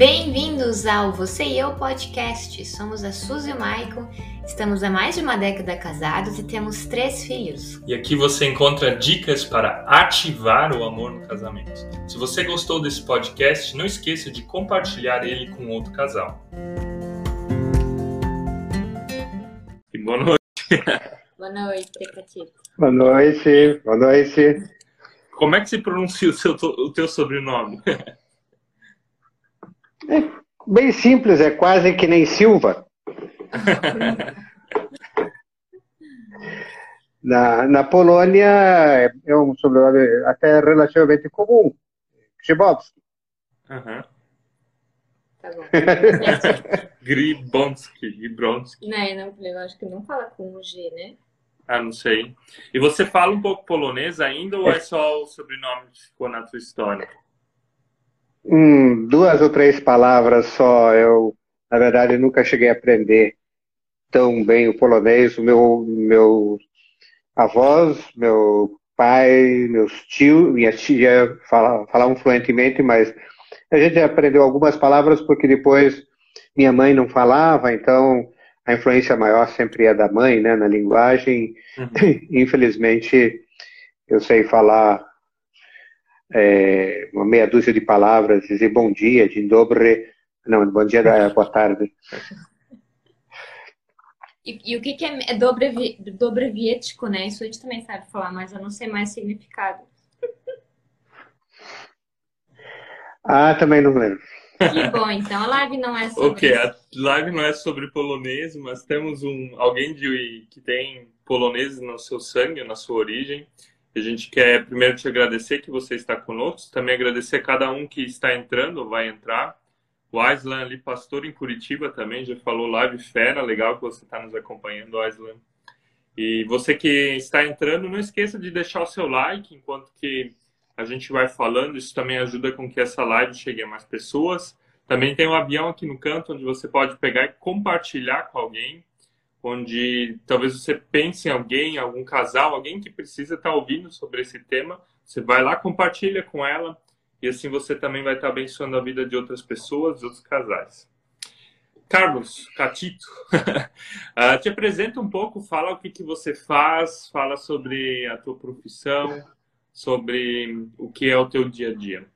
Bem-vindos ao Você e Eu Podcast. Somos a Suzy e o Maicon, estamos há mais de uma década casados e temos três filhos. E aqui você encontra dicas para ativar o amor no casamento. Se você gostou desse podcast, não esqueça de compartilhar ele com outro casal. E boa noite. Boa noite, Catito. Boa noite, boa noite. Como é que se pronuncia o, seu, o teu sobrenome? É bem simples, é quase que nem Silva. na, na Polônia é um sobrenome até relativamente comum, Grzybowski. Uhum. Tá bom. Gribonski, Gribonski. não, não, eu acho que não fala com o G, né? Ah, não sei. E você fala um pouco polonês ainda ou é só o sobrenome que ficou na tua história? Duas ou três palavras só. Eu, na verdade, nunca cheguei a aprender tão bem o polonês. O meu, meu avós, meu pai, meus tios, minha tia falavam, falavam fluentemente, mas a gente aprendeu algumas palavras porque depois minha mãe não falava, então a influência maior sempre é da mãe, né, na linguagem. Uhum. Infelizmente, eu sei falar é, uma meia dúzia de palavras, dizer bom dia, de dobre, não, bom dia, boa tarde. E, e, o que, que é, é dobre, dobreviético, né? Isso a gente também sabe falar, mas eu não sei mais significado. Ah, também não lembro. Que bom, então a live não é sobre. Ok, a live não é sobre polonês, mas temos um alguém de, que tem polonês no seu sangue, na sua origem. A gente quer primeiro te agradecer que você está conosco, também agradecer a cada um que está entrando ou vai entrar. O Aislan ali, pastor em Curitiba também, já falou live fera, legal que você está nos acompanhando, Aislan. E você que está entrando, não esqueça de deixar o seu like enquanto que a gente vai falando, isso também ajuda com que essa live chegue a mais pessoas. Também tem um avião aqui no canto onde você pode pegar e compartilhar com alguém onde talvez você pense em alguém, algum casal, alguém que precisa estar ouvindo sobre esse tema, você vai lá, compartilha com ela e assim você também vai estar abençoando a vida de outras pessoas, de outros casais. Carlos, Catito, uh, te apresenta um pouco, fala o que, que você faz, fala sobre a tua profissão, sobre o que é o teu dia a dia.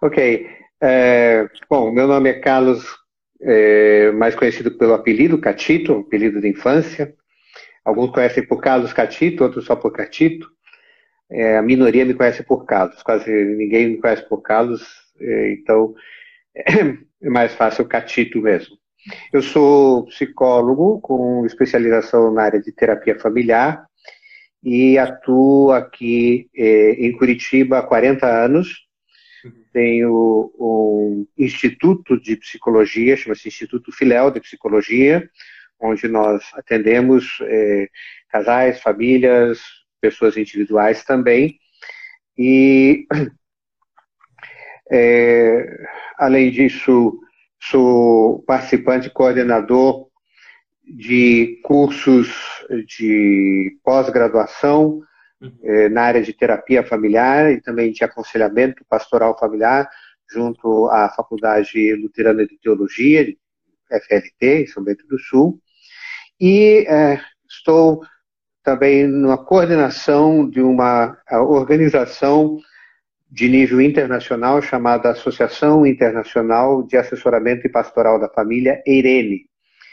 Ok. É, bom, meu nome é Carlos é, mais conhecido pelo apelido Catito, apelido de infância. Alguns conhecem por Carlos Catito, outros só por Catito. É, a minoria me conhece por Carlos, quase ninguém me conhece por Carlos, é, então é mais fácil Catito mesmo. Eu sou psicólogo com especialização na área de terapia familiar e atuo aqui é, em Curitiba há 40 anos tenho um instituto de psicologia, chama-se Instituto Filéu de Psicologia, onde nós atendemos é, casais, famílias, pessoas individuais também. E, é, além disso, sou participante coordenador de cursos de pós-graduação eh, na área de terapia familiar e também de aconselhamento pastoral familiar, junto à Faculdade Luterana de Teologia, FLT, em São Bento do Sul. E eh, estou também numa coordenação de uma organização de nível internacional chamada Associação Internacional de Assessoramento e Pastoral da Família, EIRENE.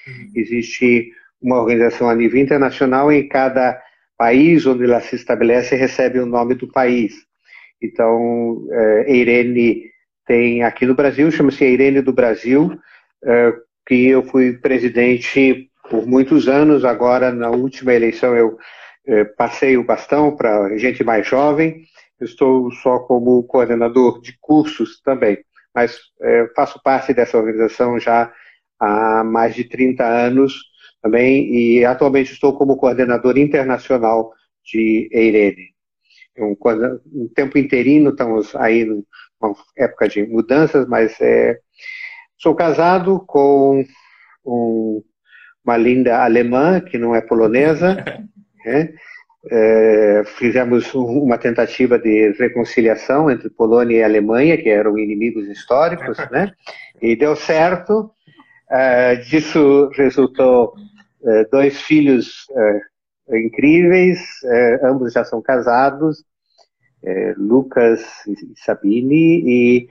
Uhum. Existe uma organização a nível internacional em cada país onde ela se estabelece recebe o nome do país. Então, é, Irene tem aqui no Brasil, chama-se Irene do Brasil, é, que eu fui presidente por muitos anos, agora na última eleição eu é, passei o bastão para gente mais jovem, estou só como coordenador de cursos também, mas é, faço parte dessa organização já há mais de 30 anos, também, e atualmente estou como coordenador internacional de EIRENE. Um, um tempo interino, estamos aí numa época de mudanças, mas é, sou casado com um, uma linda alemã, que não é polonesa, né? é, fizemos uma tentativa de reconciliação entre Polônia e Alemanha, que eram inimigos históricos, né? E deu certo. É, disso resultou é, dois filhos é, incríveis, é, ambos já são casados, é, Lucas e Sabine, e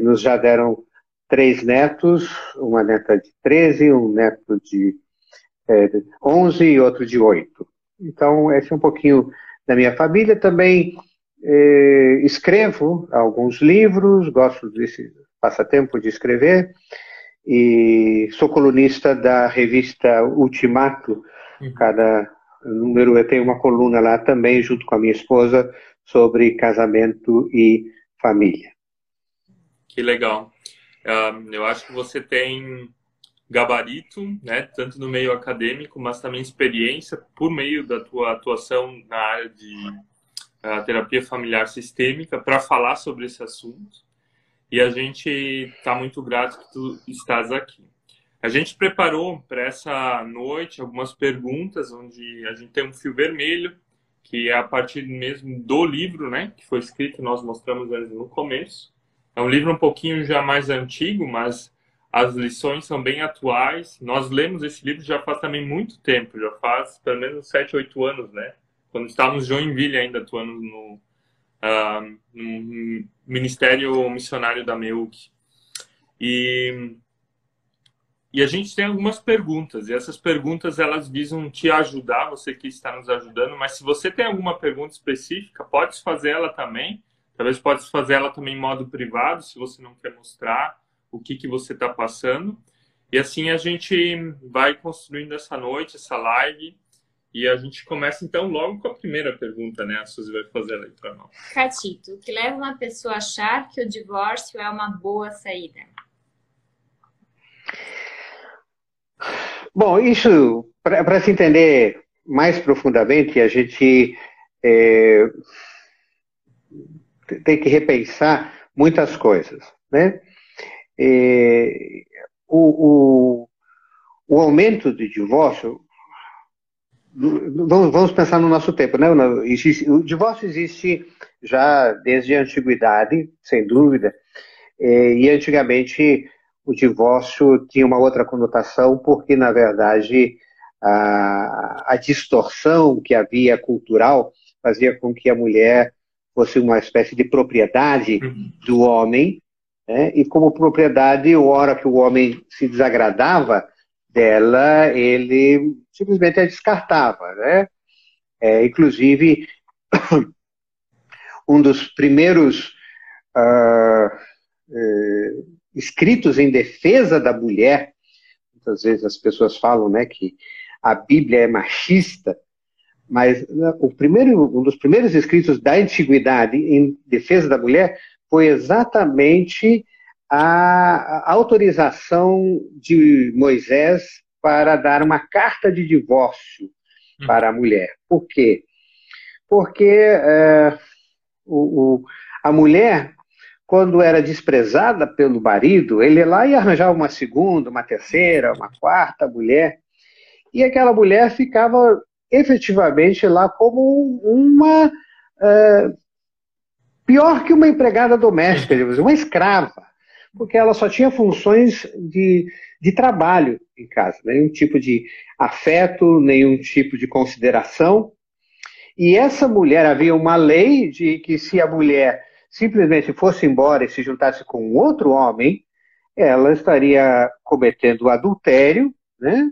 nos já deram três netos, uma neta de 13, um neto de 11 e outro de 8. Então, esse é um pouquinho da minha família. Também escrevo alguns livros, gosto desse passatempo de escrever, e sou colunista da revista Ultimato. Uhum. Cada número eu tenho uma coluna lá também, junto com a minha esposa, sobre casamento e família. Que legal. Uh, eu acho que você tem gabarito, né, tanto no meio acadêmico, mas também experiência por meio da tua atuação na área de uh, terapia familiar sistêmica para falar sobre esse assunto. E a gente está muito grato que tu estás aqui. A gente preparou para essa noite algumas perguntas, onde a gente tem um fio vermelho, que é a partir mesmo do livro, né, que foi escrito, nós mostramos no começo. É um livro um pouquinho já mais antigo, mas as lições são bem atuais. Nós lemos esse livro já faz também muito tempo, já faz pelo menos 7, 8 anos, né? Quando estávamos em Joinville ainda atuando no, no Ministério Missionário da MEUC. E, e a gente tem algumas perguntas, e essas perguntas elas visam te ajudar, você que está nos ajudando, mas se você tem alguma pergunta específica, pode fazer ela também. Talvez pode fazer ela também em modo privado, se você não quer mostrar o que, que você está passando. E assim a gente vai construindo essa noite, essa live. E a gente começa então logo com a primeira pergunta, né? A Suzy vai fazer ela aí para nós. Catito, o que leva uma pessoa a achar que o divórcio é uma boa saída? Bom, isso, para se entender mais profundamente, a gente é, tem que repensar muitas coisas, né? É, o, o, o, aumento de divórcio, vamos, vamos pensar no nosso tempo, né? O divórcio existe já desde a antiguidade, sem dúvida, é, e antigamente o divórcio tinha uma outra conotação, porque, na verdade, a, a distorção que havia cultural fazia com que a mulher fosse uma espécie de propriedade uhum. do homem, né? E como propriedade, hora que o homem se desagradava dela, ele simplesmente a descartava. Né? É, inclusive, um dos primeiros uh, uh, escritos em defesa da mulher, muitas vezes as pessoas falam né, que a Bíblia é machista, mas né, o primeiro, um dos primeiros escritos da antiguidade em defesa da mulher foi exatamente a autorização de Moisés para dar uma carta de divórcio hum. para a mulher. Por quê? Porque é, o, o, a mulher, quando era desprezada pelo marido, ele ia lá e arranjava uma segunda, uma terceira, uma quarta mulher, e aquela mulher ficava efetivamente lá como uma é, pior que uma empregada doméstica, uma escrava, porque ela só tinha funções de, de trabalho em casa, nenhum tipo de afeto, nenhum tipo de consideração. E essa mulher, havia uma lei de que se a mulher simplesmente fosse embora e se juntasse com outro homem, ela estaria cometendo adultério, né?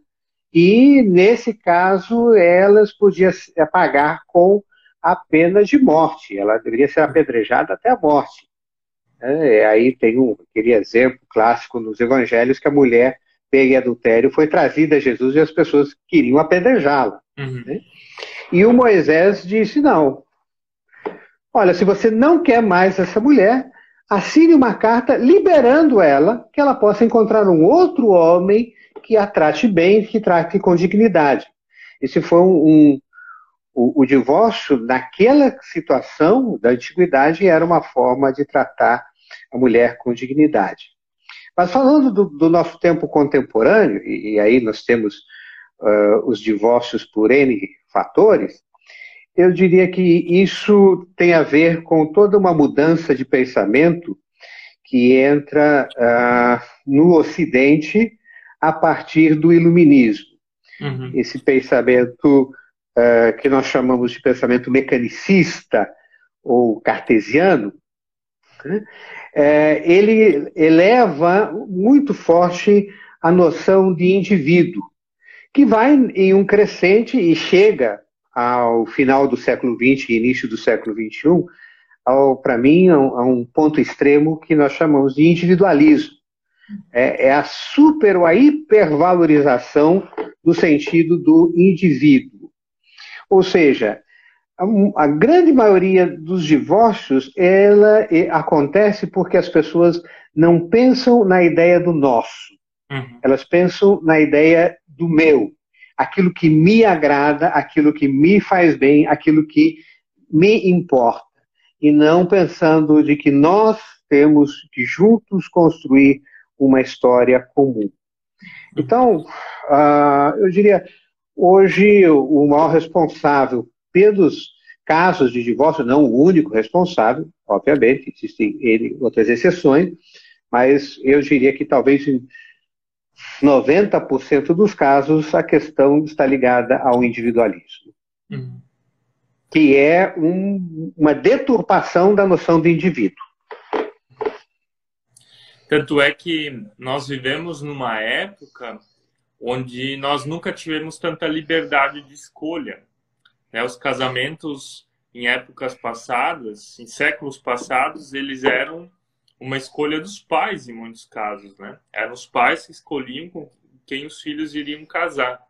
E, nesse caso, elas podiam pagar com a pena de morte. Ela deveria ser apedrejada até a morte. É, aí tem um, aquele exemplo clássico nos evangelhos que a mulher pega em adultério foi trazida a Jesus e as pessoas queriam apedrejá-la. Uhum. Né? E o Moisés disse: não. Olha, se você não quer mais essa mulher, assine uma carta liberando ela, que ela possa encontrar um outro homem que a trate bem, que trate com dignidade. Esse foi um, um o, o, divórcio, naquela situação da antiguidade, era uma forma de tratar a mulher com dignidade. Mas falando do, do nosso tempo contemporâneo, e, e aí nós temos uh, os divórcios por N fatores, eu diria que isso tem a ver com toda uma mudança de pensamento que entra uh, no Ocidente a partir do Iluminismo. Uhum. Esse pensamento uh, que nós chamamos de pensamento mecanicista ou cartesiano, né? é, ele eleva muito forte a noção de indivíduo, que vai em um crescente e chega ao final do século XX e início do século XXI, para mim, a um, a um, ponto extremo que nós chamamos de individualismo. É, é a super ou a hipervalorização do sentido do indivíduo. Ou seja, a, a grande maioria dos divórcios ela é, acontece porque as pessoas não pensam na ideia do nosso. Uhum. Elas pensam na ideia do meu, aquilo que me agrada, aquilo que me faz bem, aquilo que me importa. E não pensando de que nós temos que juntos construir uma história comum. Então, uh, eu diria, hoje o maior responsável pelos casos de divórcio, não o único responsável, obviamente, existem outras exceções, mas eu diria que talvez em 90% dos casos a questão está ligada ao individualismo. Uhum. Que é um, uma deturpação da noção do indivíduo. Tanto é que nós vivemos numa época onde nós nunca tivemos tanta liberdade de escolha. Né? Os casamentos em épocas passadas, em séculos passados, eles eram uma escolha dos pais em muitos casos, né? Eram os pais que escolhiam com quem os filhos iriam casar.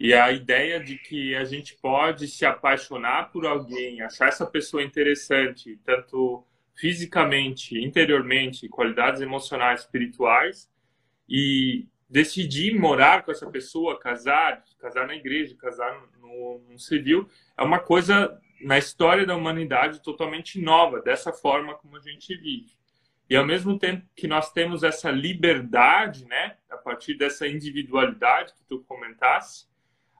E a ideia de que a gente pode se apaixonar por alguém, achar essa pessoa interessante, tanto fisicamente, interiormente, qualidades emocionais, espirituais, e decidir morar com essa pessoa, casar, casar na igreja, casar no, no civil, é uma coisa na história da humanidade totalmente nova, dessa forma como a gente vive. E ao mesmo tempo que nós temos essa liberdade, né, a partir dessa individualidade que tu comentasse,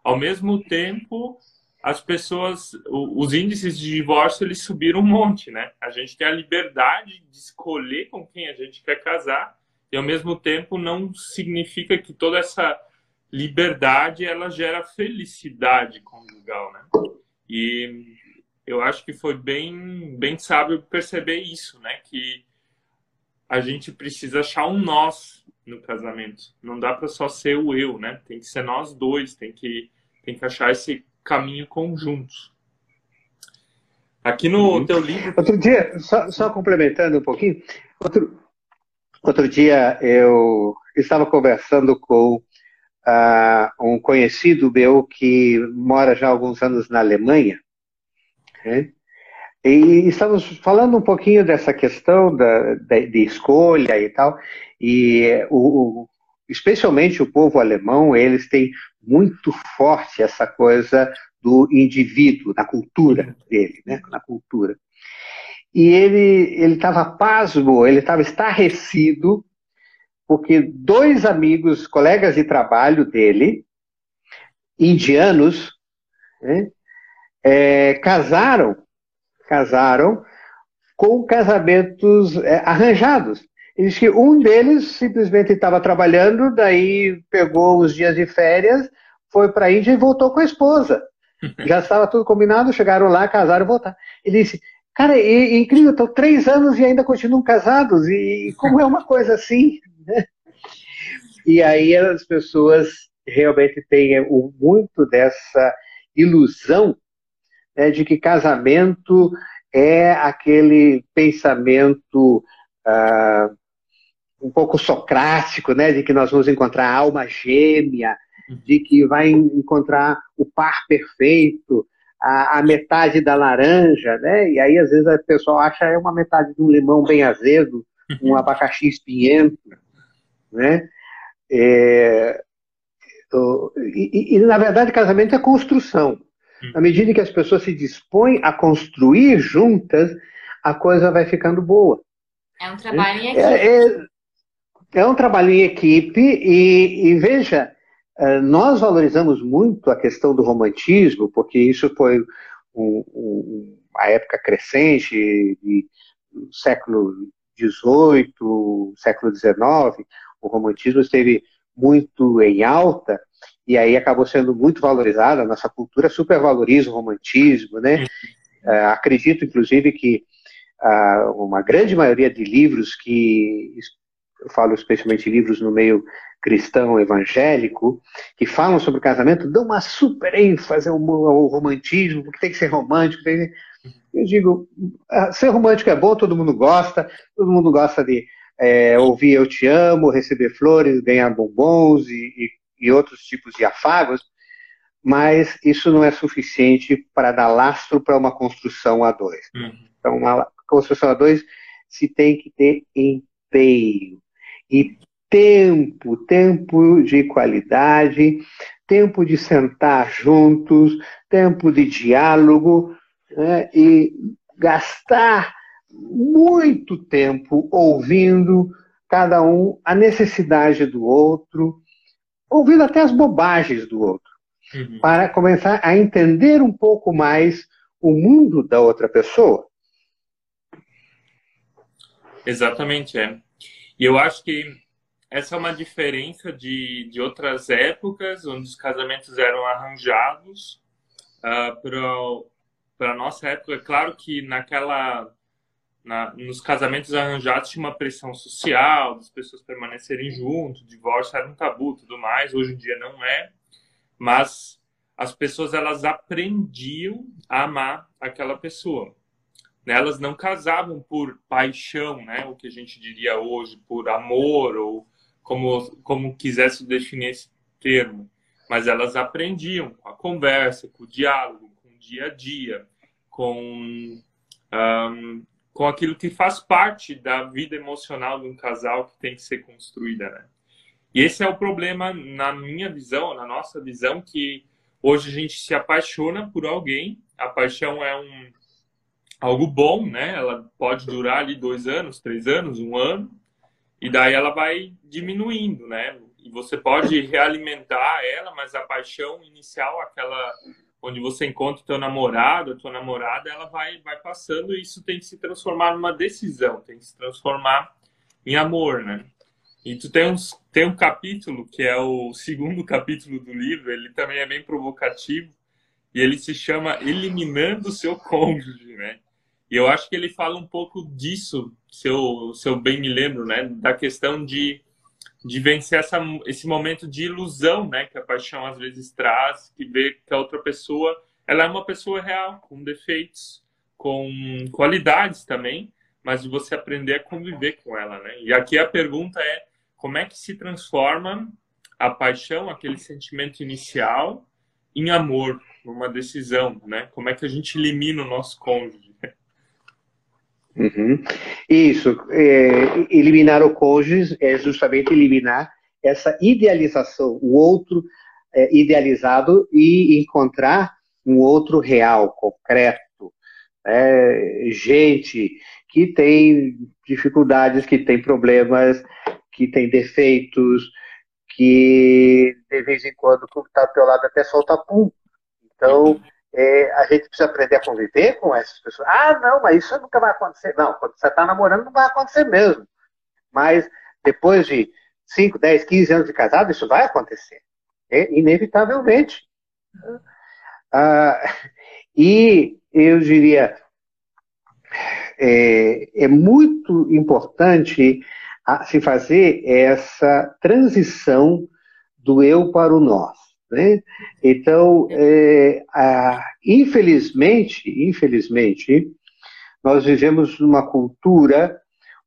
ao mesmo tempo as pessoas, os índices de divórcio eles subiram um monte, né? A gente tem a liberdade de escolher com quem a gente quer casar e ao mesmo tempo não significa que toda essa liberdade ela gera felicidade conjugal, né? E eu acho que foi bem bem sábio perceber isso, né? Que a gente precisa achar um nós no casamento. Não dá para só ser o eu, né? Tem que ser nós dois, tem que tem que achar esse caminho conjunto. Aqui no uhum. teu livro. Outro dia, só, só complementando um pouquinho, outro, outro dia eu estava conversando com uh, um conhecido meu que mora já há alguns anos na Alemanha. Né? E estamos falando um pouquinho dessa questão da, de, de escolha e tal, e o, o, especialmente o povo alemão, eles têm muito forte essa coisa do indivíduo, da cultura dele, né? na cultura. E ele ele estava pasmo, ele estava estarrecido, porque dois amigos, colegas de trabalho dele, indianos, né? é, casaram casaram com casamentos é, arranjados. Ele disse que um deles simplesmente estava trabalhando, daí pegou os dias de férias, foi para a Índia e voltou com a esposa. Já estava tudo combinado, chegaram lá, casaram e voltaram. Ele disse, cara, é, é incrível, estão três anos e ainda continuam casados, e como é uma coisa assim? Né? E aí as pessoas realmente têm muito dessa ilusão né, de que casamento é aquele pensamento uh, um pouco socrático, né, de que nós vamos encontrar a alma gêmea, uhum. de que vai encontrar o par perfeito, a, a, metade da laranja, né? E aí às vezes o pessoal acha é uma metade de um limão bem azedo, um abacaxi espinhento, né? É, e, e, na verdade casamento é construção. Hum. À medida que as pessoas se dispõem a construir juntas, a coisa vai ficando boa. É um trabalho em é, equipe. É, é, é um trabalho em equipe e, e, veja, nós valorizamos muito a questão do romantismo, porque isso foi um, um, uma época crescente século XVIII, século XIX, o romantismo esteve muito em alta e aí acabou sendo muito valorizado. A nossa cultura supervaloriza o romantismo, né? Uh, acredito, inclusive, que uh, uma grande maioria de livros que eu falo especialmente livros no meio cristão evangélico, que falam sobre o casamento, dão uma super ênfase ao, ao romantismo, porque tem que ser romântico. Tem... Eu digo, ah, ser romântico é bom, todo mundo gosta, todo mundo gosta de é, ouvir eu te amo, receber flores, ganhar bombons e, e, e outros tipos de afagos, mas isso não é suficiente para dar lastro para uma construção a dois. Uhum. Então, uma construção a dois se tem que ter empenho e tempo, tempo de qualidade, tempo de sentar juntos, tempo de diálogo né, e gastar muito tempo ouvindo cada um a necessidade do outro, ouvindo até as bobagens do outro, uhum. para começar a entender um pouco mais o mundo da outra pessoa. Exatamente, é. E eu acho que essa é uma diferença de, de outras épocas, onde os casamentos eram arranjados. Uh, para a nossa época, é claro que naquela na, nos casamentos arranjados tinha uma pressão social das pessoas permanecerem juntos, divórcio era um tabu, tudo mais. Hoje em dia não é, mas as pessoas elas aprendiam a amar aquela pessoa. Né? Elas não casavam por paixão, né? O que a gente diria hoje por amor ou como como quisesse definir esse termo, mas elas aprendiam com a conversa, com o diálogo, com o dia a dia, com um, com aquilo que faz parte da vida emocional de um casal que tem que ser construída, né? E esse é o problema na minha visão, na nossa visão, que hoje a gente se apaixona por alguém. A paixão é um algo bom, né? Ela pode durar ali dois anos, três anos, um ano, e daí ela vai diminuindo, né? E você pode realimentar ela, mas a paixão inicial, aquela onde você encontra o teu namorado, a tua namorada, ela vai, vai passando e isso tem que se transformar numa decisão, tem que se transformar em amor, né? E tu tem, uns, tem um capítulo, que é o segundo capítulo do livro, ele também é bem provocativo, e ele se chama Eliminando o Seu Cônjuge, né? E eu acho que ele fala um pouco disso, se eu, se eu bem me lembro, né? Da questão de de vencer essa, esse momento de ilusão, né, que a paixão às vezes traz, que vê que a outra pessoa, ela é uma pessoa real, com defeitos, com qualidades também, mas de você aprender a conviver com ela, né? E aqui a pergunta é como é que se transforma a paixão, aquele sentimento inicial, em amor, numa decisão, né? Como é que a gente elimina o nosso cônjuge? Uhum. Isso, é, eliminar o cônjuge é justamente eliminar essa idealização, o outro é, idealizado e encontrar um outro real, concreto. É, gente que tem dificuldades, que tem problemas, que tem defeitos, que de vez em quando, quando está ao teu lado, até solta pum. Então, é, a gente precisa aprender a conviver com essas pessoas. Ah, não, mas isso nunca vai acontecer. Não, quando você está namorando, não vai acontecer mesmo. Mas depois de 5, 10, 15 anos de casado, isso vai acontecer. É, inevitavelmente. Ah, e eu diria, é, é muito importante se fazer essa transição do eu para o nós. Né? Então, é, a, infelizmente, infelizmente, nós vivemos numa cultura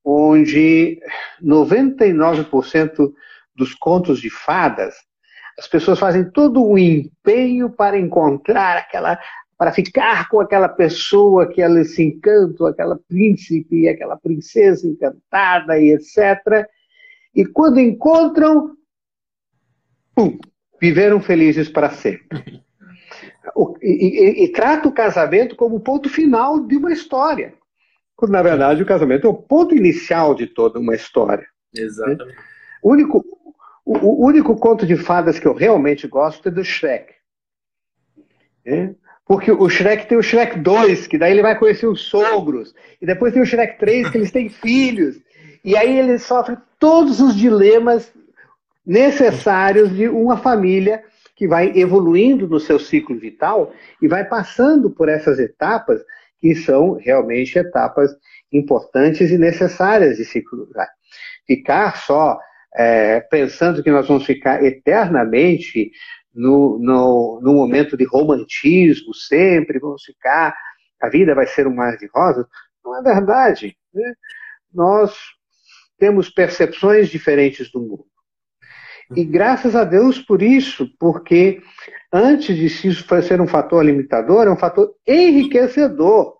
onde 99% dos contos de fadas, as pessoas fazem todo um empenho para encontrar aquela, para ficar com aquela pessoa que ela se encanta, aquela príncipe, aquela princesa encantada e etc. E quando encontram, pum, viveram felizes para sempre. O, e, e, e, trata o casamento como o ponto final de uma história. Quando, na verdade, o casamento é o ponto inicial de toda uma história. Exatamente. O único, o, o único conto de fadas que eu realmente gosto é do Shrek. É? Porque o Shrek tem o Shrek 2, que daí ele vai conhecer os sogros. E depois tem o Shrek 3, que eles têm filhos. E aí ele sofre todos os dilemas necessários de uma família que vai evoluindo no seu ciclo vital e vai passando por essas etapas que são realmente etapas importantes e necessárias de ciclo vital. Ficar só é, pensando que nós vamos ficar eternamente no, no, no momento de romantismo, sempre vamos ficar, a vida vai ser um mar de rosas, não é verdade. Né? Nós temos percepções diferentes do mundo. E graças a Deus por isso, porque antes de isso ser um fator limitador, é um fator enriquecedor,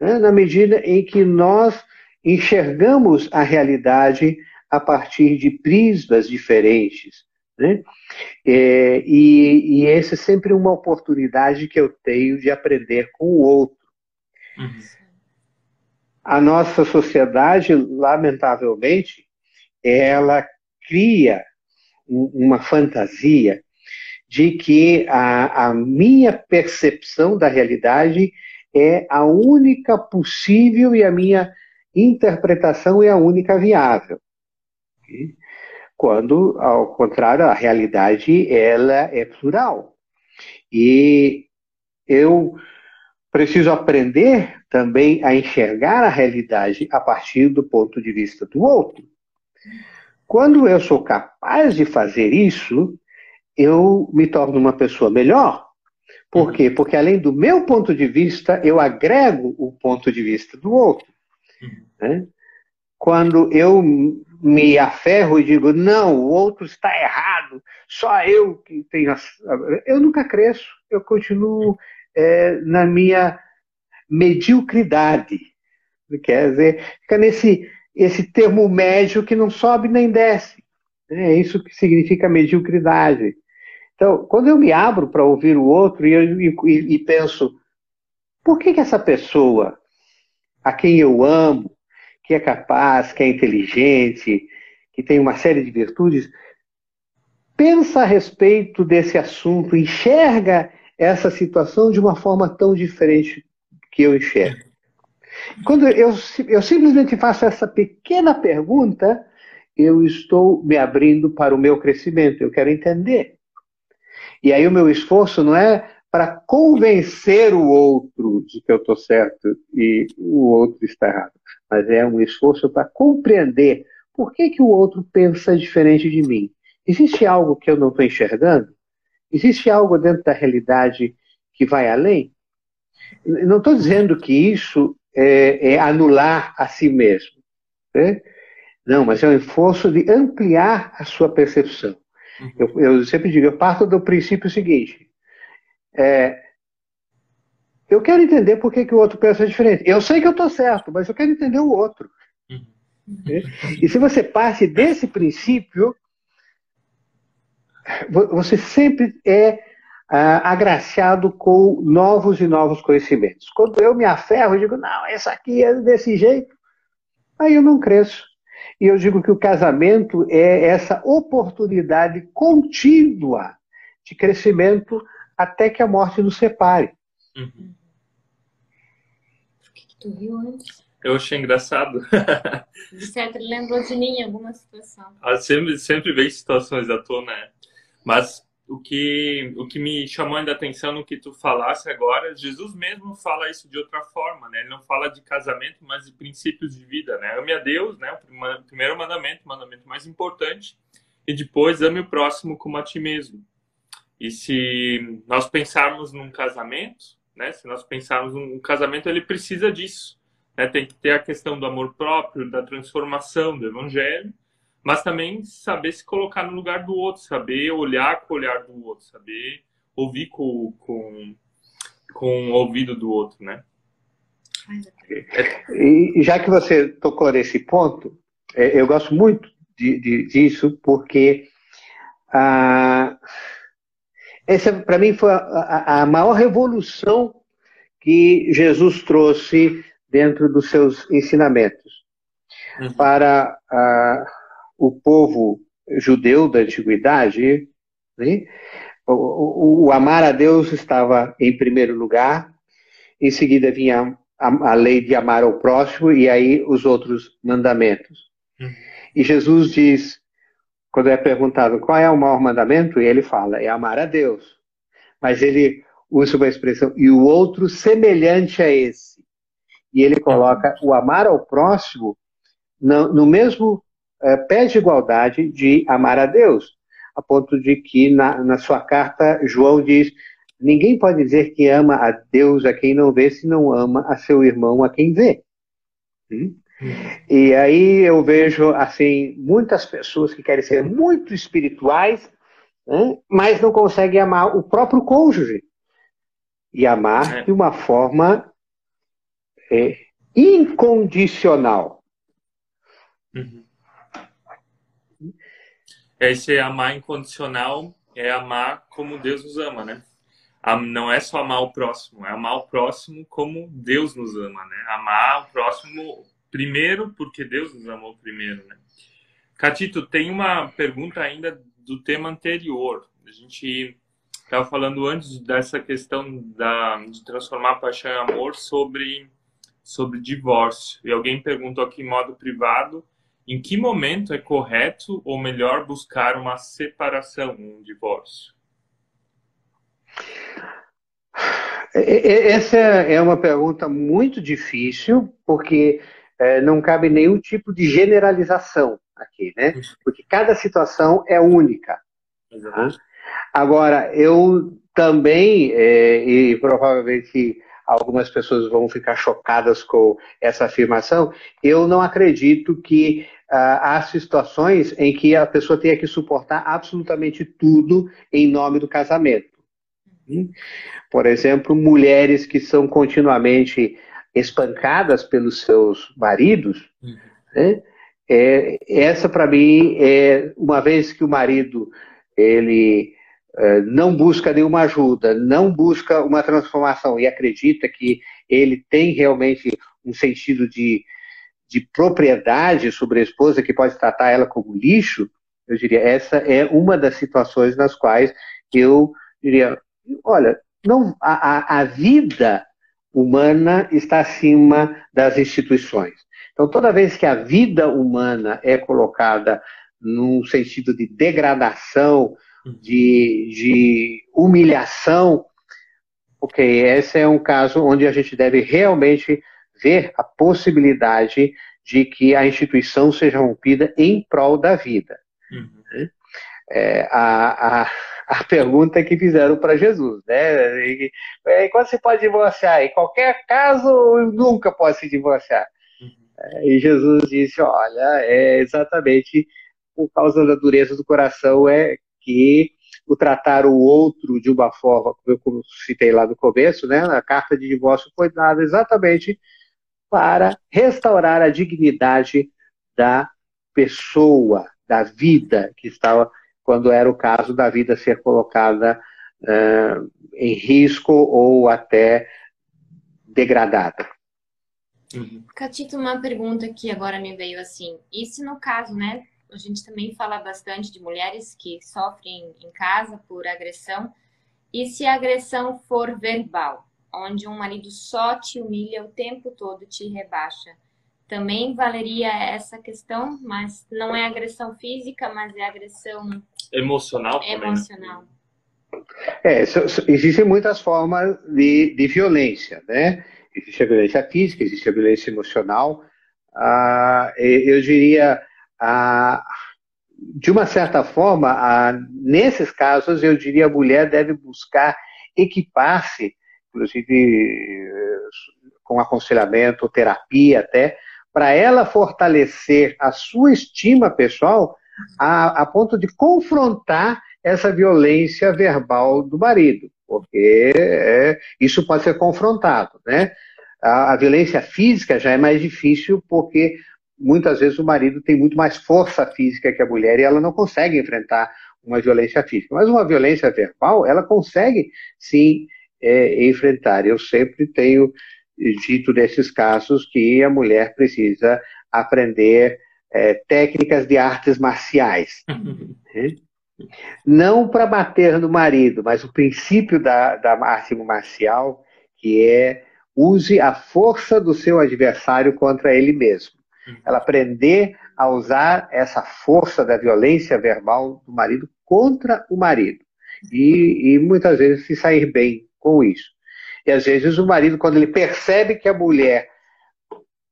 né? na medida em que nós enxergamos a realidade a partir de prismas diferentes. Né? É, e, e essa é sempre uma oportunidade que eu tenho de aprender com o outro. Uhum. A nossa sociedade, lamentavelmente, ela cria uma fantasia de que a, a minha percepção da realidade é a única possível e a minha interpretação é a única viável. Quando, ao contrário, a realidade ela é plural. E eu preciso aprender também a enxergar a realidade a partir do ponto de vista do outro. Quando eu sou capaz de fazer isso, eu me torno uma pessoa melhor. Por quê? Porque além do meu ponto de vista, eu agrego o ponto de vista do outro. Né? Quando eu me aferro e digo, não, o outro está errado, só eu que tenho. Eu nunca cresço, eu continuo é, na minha mediocridade. Quer dizer, fica nesse esse termo médio que não sobe nem desce. É isso que significa mediocridade. Então, quando eu me abro para ouvir o outro e, eu, e, e penso, por que, que essa pessoa, a quem eu amo, que é capaz, que é inteligente, que tem uma série de virtudes, pensa a respeito desse assunto, enxerga essa situação de uma forma tão diferente que eu enxergo. Quando eu, eu simplesmente faço essa pequena pergunta, eu estou me abrindo para o meu crescimento, eu quero entender. E aí o meu esforço não é para convencer o outro de que eu estou certo e o outro está errado, mas é um esforço para compreender por que, que o outro pensa diferente de mim. Existe algo que eu não estou enxergando? Existe algo dentro da realidade que vai além? Não estou dizendo que isso é, é anular a si mesmo. Né? Não, mas é um esforço de ampliar a sua percepção. Uhum. Eu, eu, sempre digo, eu parto do princípio seguinte. É, eu quero entender por que, que o outro pensa diferente. Eu sei que eu estou certo, mas eu quero entender o outro. Uhum. Né? E se você parte desse princípio, você sempre é ah, agraciado com novos e novos conhecimentos. Quando eu me aferro, eu digo, não, essa aqui é desse jeito, aí eu não cresço. E eu digo que o casamento é essa oportunidade contínua de crescimento até que a morte nos separe. Uhum. O que, que tu viu antes? Eu achei engraçado. Ele lembrou de mim em alguma situação. Ah, sempre, sempre vem situações à tona, né? Mas o que, o que me chamou ainda a atenção no que tu falasse agora, Jesus mesmo fala isso de outra forma, né? Ele não fala de casamento, mas de princípios de vida, né? Ame a Deus, né? O primeiro mandamento, o mandamento mais importante, e depois ame o próximo como a ti mesmo. E se nós pensarmos num casamento, né? Se nós pensarmos num casamento, ele precisa disso, né? Tem que ter a questão do amor próprio, da transformação, do evangelho, mas também saber se colocar no lugar do outro, saber olhar com o olhar do outro, saber ouvir com, com, com o ouvido do outro, né? E já que você tocou nesse ponto, é, eu gosto muito de, de, disso, porque ah, essa, para mim, foi a, a, maior revolução que Jesus trouxe dentro dos seus ensinamentos. Uhum. Para. Ah, o povo judeu da antiguidade, né, O, o, o, amar a Deus estava em primeiro lugar, em seguida vinha a, a lei de amar ao próximo e aí os outros mandamentos. Uhum. E Jesus diz, quando é perguntado qual é o maior mandamento, ele fala, é amar a Deus. Mas ele usa uma expressão, e o outro semelhante a esse. E ele coloca o amar ao próximo no, no mesmo é, pé de igualdade de amar a Deus, a ponto de que na, na sua carta João diz: ninguém pode dizer que ama a Deus a quem não vê, se não ama a seu irmão a quem vê. Hum? E aí eu vejo assim muitas pessoas que querem ser muito espirituais, né, mas não conseguem amar o próprio cônjuge e amar é. de uma forma é, incondicional. Uhum. Esse amar incondicional é amar como Deus nos ama, né? Não é só amar o próximo, é amar o próximo como Deus nos ama, né? Amar o próximo primeiro porque Deus nos amou primeiro, né? Catito, tem uma pergunta ainda do tema anterior. A gente estava falando antes dessa questão da, de transformar paixão em amor sobre, sobre divórcio. E alguém perguntou aqui em modo privado em que momento é correto ou melhor buscar uma separação, um divórcio? Essa é uma pergunta muito difícil, porque é, não cabe nenhum tipo de generalização aqui, né? Porque cada situação é única. Tá? Agora, eu também, é, e provavelmente algumas pessoas vão ficar chocadas com essa afirmação, eu não acredito que há situações em que a pessoa tenha que suportar absolutamente tudo em nome do casamento. Hum? Por exemplo, mulheres que são continuamente espancadas pelos seus maridos, uhum. né? é, essa para mim é uma vez que o marido ele é, não busca nenhuma ajuda, não busca uma transformação e acredita que ele tem realmente um sentido de, de propriedade sobre a esposa que pode tratar ela como lixo, eu diria essa é uma das situações nas quais eu diria, olha, não a, a vida humana está acima das instituições. Então, toda vez que a vida humana é colocada num sentido de degradação, uhum. de, de humilhação, ok, esse é um caso onde a gente deve realmente ver a possibilidade de que a instituição seja rompida em prol da vida. Uhum. É, a, a, a pergunta que fizeram para Jesus, né? E, e, quando se pode divorciar? Em qualquer caso, nunca pode se divorciar. Uhum. E Jesus disse, olha, é exatamente por causa da dureza do coração é que o tratar o outro de uma forma, como eu citei lá no começo, né? A carta de divórcio foi dada exatamente para restaurar a dignidade da pessoa, da vida que estava quando era o caso da vida ser colocada uh, em risco ou até degradada. Uhum. Catito, uma pergunta que agora me veio assim. E se no caso, né, a gente também fala bastante de mulheres que sofrem em casa por agressão, e se a agressão for verbal, onde um marido só te humilha o tempo todo, te rebaixa, também valeria essa questão, mas não é agressão física, mas é agressão emocional. Também, né? emocional. É, existem muitas formas de, de violência, né? Existe a violência física, existe a violência emocional. Ah, eu diria, ah, de uma certa forma, ah, nesses casos, eu diria a mulher deve buscar equipar-se, inclusive com aconselhamento, terapia até, para ela fortalecer a sua estima pessoal a, a ponto de confrontar essa violência verbal do marido, porque é, isso pode ser confrontado, né? A, a, violência física já é mais difícil porque muitas vezes o marido tem muito mais força física que a mulher e ela não consegue enfrentar uma violência física. Mas uma violência verbal, ela consegue sim é, enfrentar. Eu sempre tenho dito nesses casos que a mulher precisa aprender é, técnicas de artes marciais. Não para bater no marido, mas o princípio da, da arte marcial, que é use a força do seu adversário contra ele mesmo. Ela aprender a usar essa força da violência verbal do marido contra o marido. E, e muitas vezes se sair bem com isso. E às vezes o marido, quando ele percebe que a mulher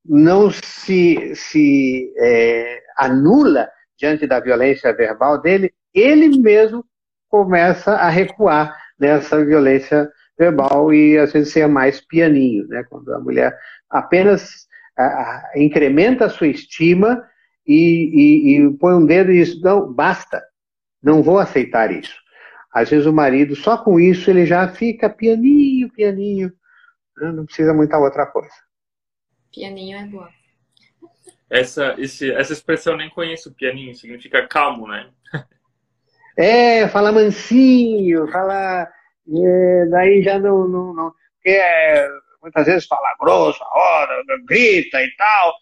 não se, se é, anula diante da violência verbal dele, ele mesmo começa a recuar nessa violência verbal e às vezes ser mais pianinho, né? Quando a mulher apenas a, a, incrementa a sua estima e, e, e põe um dedo e diz, não, basta, não vou aceitar isso. Às vezes o marido, só com isso, ele já fica pianinho, pianinho, né? não precisa muita outra coisa. Pianinho é boa. Essa, esse, essa expressão eu nem conheço, pianinho, significa calmo, né? É, fala mansinho, fala. É, daí já não. não, não porque é, muitas vezes fala grosso, a hora, grita e tal.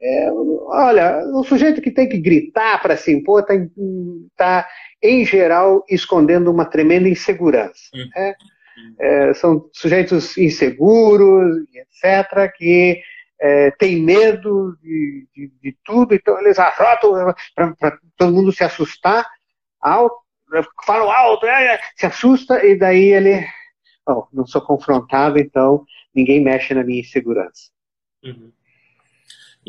É, olha, o sujeito que tem que gritar para se impor está, tá, em geral, escondendo uma tremenda insegurança. Uhum. Né? É, são sujeitos inseguros, etc., que é, têm medo de, de, de, tudo, então eles arrotam para todo mundo se assustar, alto, falam alto, é, é, se assusta, e daí ele, oh, não sou confrontado, então ninguém mexe na minha insegurança. Uhum.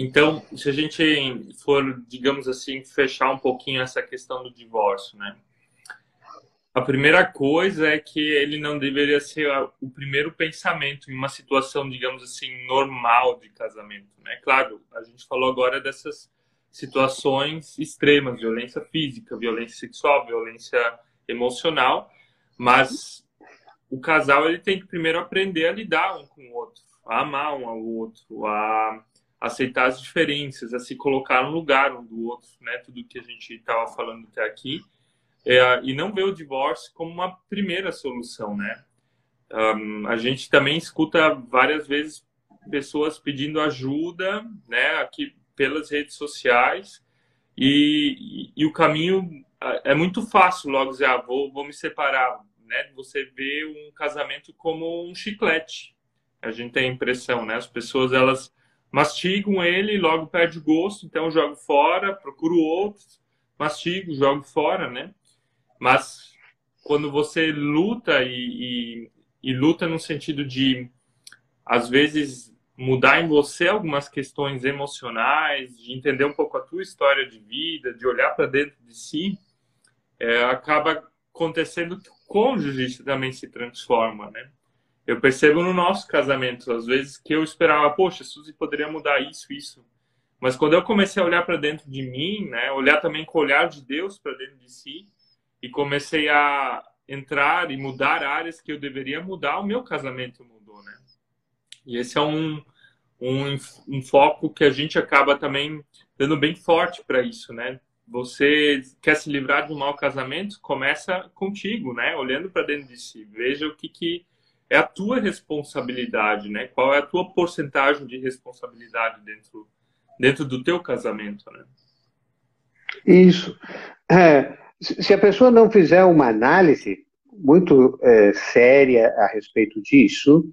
Então, se a gente for, digamos assim, fechar um pouquinho essa questão do divórcio, né? A primeira coisa é que ele não deveria ser o primeiro pensamento em uma situação, digamos assim, normal de casamento, né? Claro, a gente falou agora dessas situações extremas, violência física, violência sexual, violência emocional, mas o casal ele tem que primeiro aprender a lidar um com o outro, a amar um ao outro, a aceitar as diferenças, a se colocar no lugar um do outro, né? Tudo que a gente estava falando até aqui. É, e não ver o divórcio como uma primeira solução, né? Um, a gente também escuta várias vezes pessoas pedindo ajuda, né? Aqui pelas redes sociais e, e, e o caminho é muito fácil logo dizer, ah, vou, vou me separar, né? Você vê um casamento como um chiclete. A gente tem a impressão, né? As pessoas elas mastigam ele, logo perde gosto, então jogo fora, procuro outros, mastigo, jogo fora, né? Mas quando você luta e, e, e luta no sentido de, às vezes, mudar em você algumas questões emocionais, de entender um pouco a tua história de vida, de olhar para dentro de si, é, acaba acontecendo que o cônjuge também se transforma, né? Eu percebo no nosso casamento, às vezes, que eu esperava, poxa, Suzy poderia mudar isso, isso. Mas quando eu comecei a olhar para dentro de mim, né, olhar também com o olhar de Deus para dentro de si, e comecei a entrar e mudar áreas que eu deveria mudar, o meu casamento mudou, né? E esse é um, um, um foco que a gente acaba também dando bem forte para isso, né? Você quer se livrar de um mau casamento? Começa contigo, né? Olhando para dentro de si. Veja o que, que é a tua responsabilidade, né? Qual é a tua porcentagem de responsabilidade dentro, dentro do teu casamento, né? Isso. É, se a pessoa não fizer uma análise muito é, séria a respeito disso,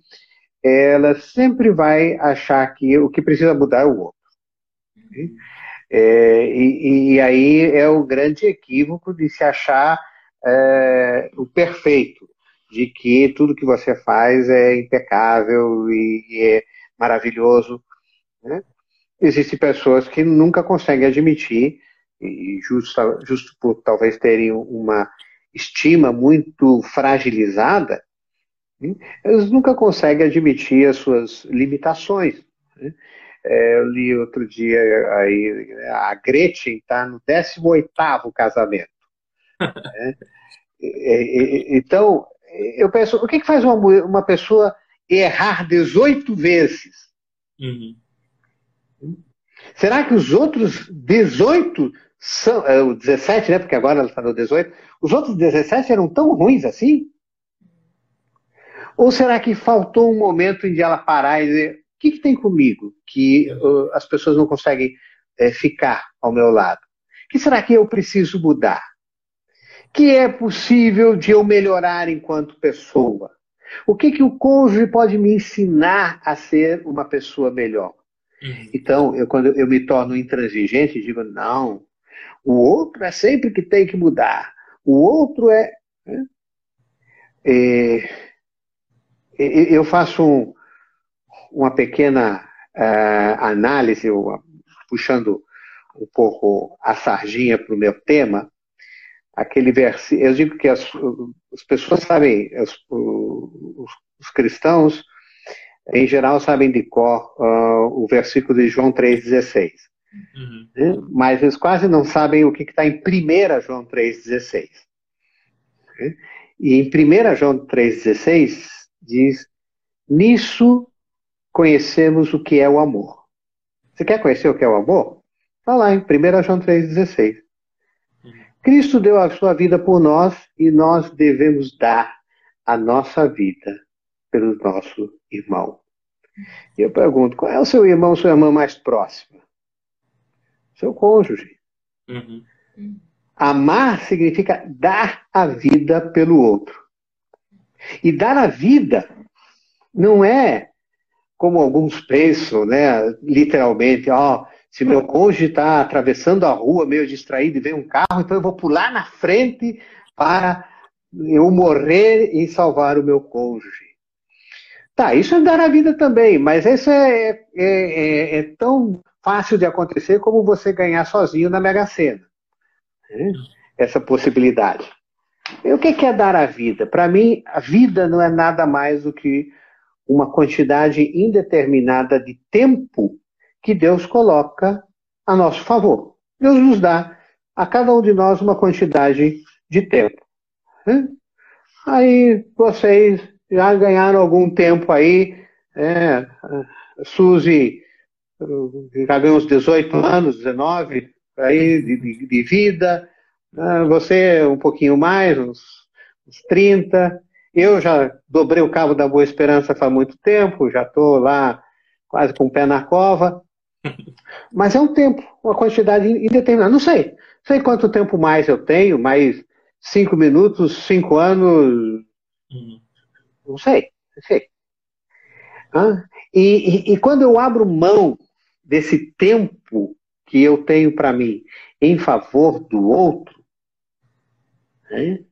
ela sempre vai achar que o que precisa mudar é o outro. É, e, e, aí é o grande equívoco de se achar é, o perfeito de que tudo que você faz é impecável e, é maravilhoso. Né? Existem pessoas que nunca conseguem admitir, e justo, justo por talvez terem uma estima muito fragilizada, né? eles nunca conseguem admitir as suas limitações. Né? É, eu li outro dia aí, a Gretchen está no 18º casamento. né? então, eu penso, o que, que faz uma, uma pessoa errar 18 vezes? Uhum. Será que os outros 18 são, é, o 17, né? Porque agora ela está no 18, os outros 17 eram tão ruins assim? Ou será que faltou um momento em que ela parar e dizer, o que, que tem comigo que uh, as pessoas não conseguem uh, ficar ao meu lado? O que será que eu preciso mudar? Que é possível de eu melhorar enquanto pessoa? O que, que o cônjuge pode me ensinar a ser uma pessoa melhor? Uhum. Então, eu, quando eu me torno intransigente, digo, não, o outro é sempre que tem que mudar. O outro é. Né? é eu faço um, uma pequena uh, análise, puxando um pouco a sardinha para o meu tema, aquele versículo. Eu digo que as, as pessoas sabem, os, os, os, cristãos, em geral, sabem de cor uh, o versículo de João 3,16. Uhum. Né? Mas eles quase não sabem o que está em 1 João 3,16. Né? E em 1 João 3,16 diz: Nisso conhecemos o que é o amor. Você quer conhecer o que é o amor? Está lá em 1 João 3,16. Cristo deu a sua vida por nós e nós devemos dar a nossa vida pelo nosso irmão. E eu pergunto, qual é o seu irmão, sua irmã mais próxima? Seu cônjuge. Uhum. Amar significa dar a vida pelo outro. E dar a vida não é como alguns pensam, né? Literalmente, ó, oh, se meu cônjuge está atravessando a rua meio distraído e vem um carro, então eu vou pular na frente para eu morrer e salvar o meu cônjuge. Tá, isso é dar a vida também, mas isso é, é, é, é tão fácil de acontecer como você ganhar sozinho na Mega Sena. Né? Essa possibilidade. E o que é dar a vida? Para mim, a vida não é nada mais do que uma quantidade indeterminada de tempo que Deus coloca a nosso favor. Deus nos dá a cada um de nós uma quantidade de tempo. Né? Aí vocês já ganharam algum tempo aí. É, Suzy já ganhou uns 18 anos, 19 aí de, de, de vida. Ah, você um pouquinho mais, uns, uns 30. Eu já dobrei o cabo da Boa Esperança faz muito tempo, já estou lá quase com o pé na cova. Mas é um tempo, uma quantidade indeterminada. Não sei. Sei quanto tempo mais eu tenho, mais cinco minutos, cinco anos. Uhum. Não sei. Não sei. Ah, e, e, e quando eu abro mão desse tempo que eu tenho para mim em favor do outro, né,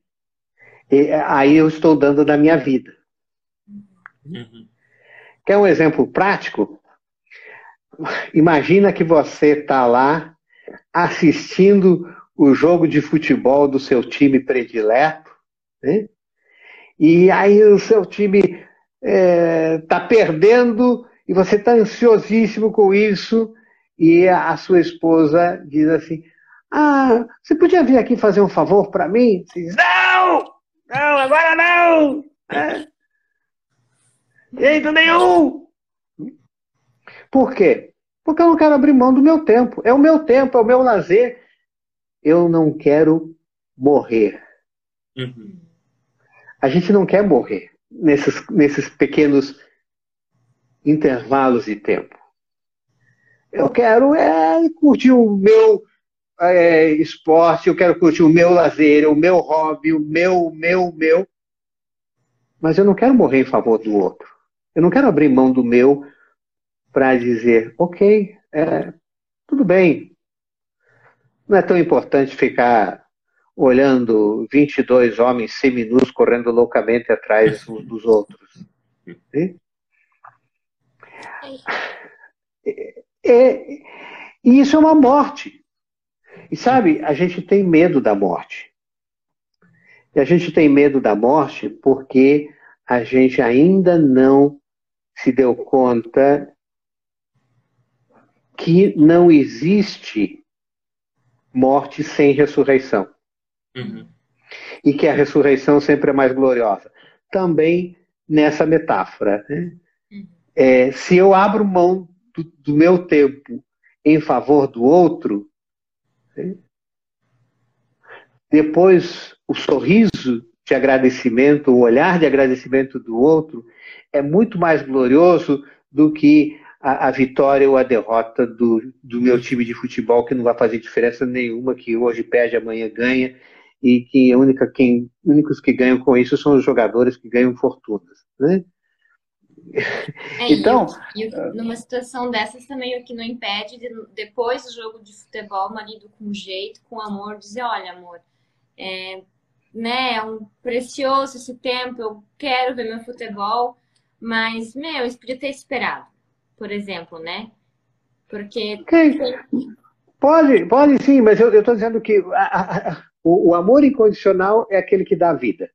aí eu estou dando da minha vida. Uhum. Quer um exemplo prático? Imagina que você está lá assistindo o jogo de futebol do seu time predileto, né? e aí o seu time está é, tá perdendo e você está ansiosíssimo com isso, e a, sua esposa diz assim: Ah, você podia vir aqui fazer um favor para mim? Você diz: Não! Não, agora não! É. Jeito nenhum! Por quê? Porque eu não quero abrir mão do meu tempo. É o meu tempo, é o meu lazer. Eu não quero morrer. Uhum. A gente não quer morrer nesses, nesses pequenos intervalos de tempo. Eu quero é, curtir o meu é, esporte, eu quero curtir o meu lazer, o meu hobby, o meu, meu, meu. Mas eu não quero morrer em favor do outro. Eu não quero abrir mão do meu para dizer, ok, é, tudo bem, não é tão importante ficar olhando 22 homens seminus correndo loucamente atrás uns dos outros. E, e, e isso é uma morte. E sabe, a gente tem medo da morte. E a gente tem medo da morte porque a gente ainda não se deu conta que não existe morte sem ressurreição. Uhum. E que a ressurreição sempre é mais gloriosa. Também nessa metáfora. Né? Uhum. É, se eu abro mão do, do, meu tempo em favor do outro, né? depois o sorriso de agradecimento, o olhar de agradecimento do outro é muito mais glorioso do que a, a, vitória ou a derrota do, do meu time de futebol, que não vai fazer diferença nenhuma, que hoje perde, amanhã ganha, e que a única quem únicos que ganham com isso são os jogadores que ganham fortunas, né? É, então, e, e, numa situação dessas também o que não impede de, depois do jogo de futebol, o marido com jeito, com amor, dizer, olha, amor, é, né, é um precioso esse tempo, eu quero ver meu futebol, mas, meu, isso podia ter esperado, por exemplo, né? Porque. Okay. Pode, pode sim, mas eu estou dizendo que a, a, o, o, amor incondicional é aquele que dá vida.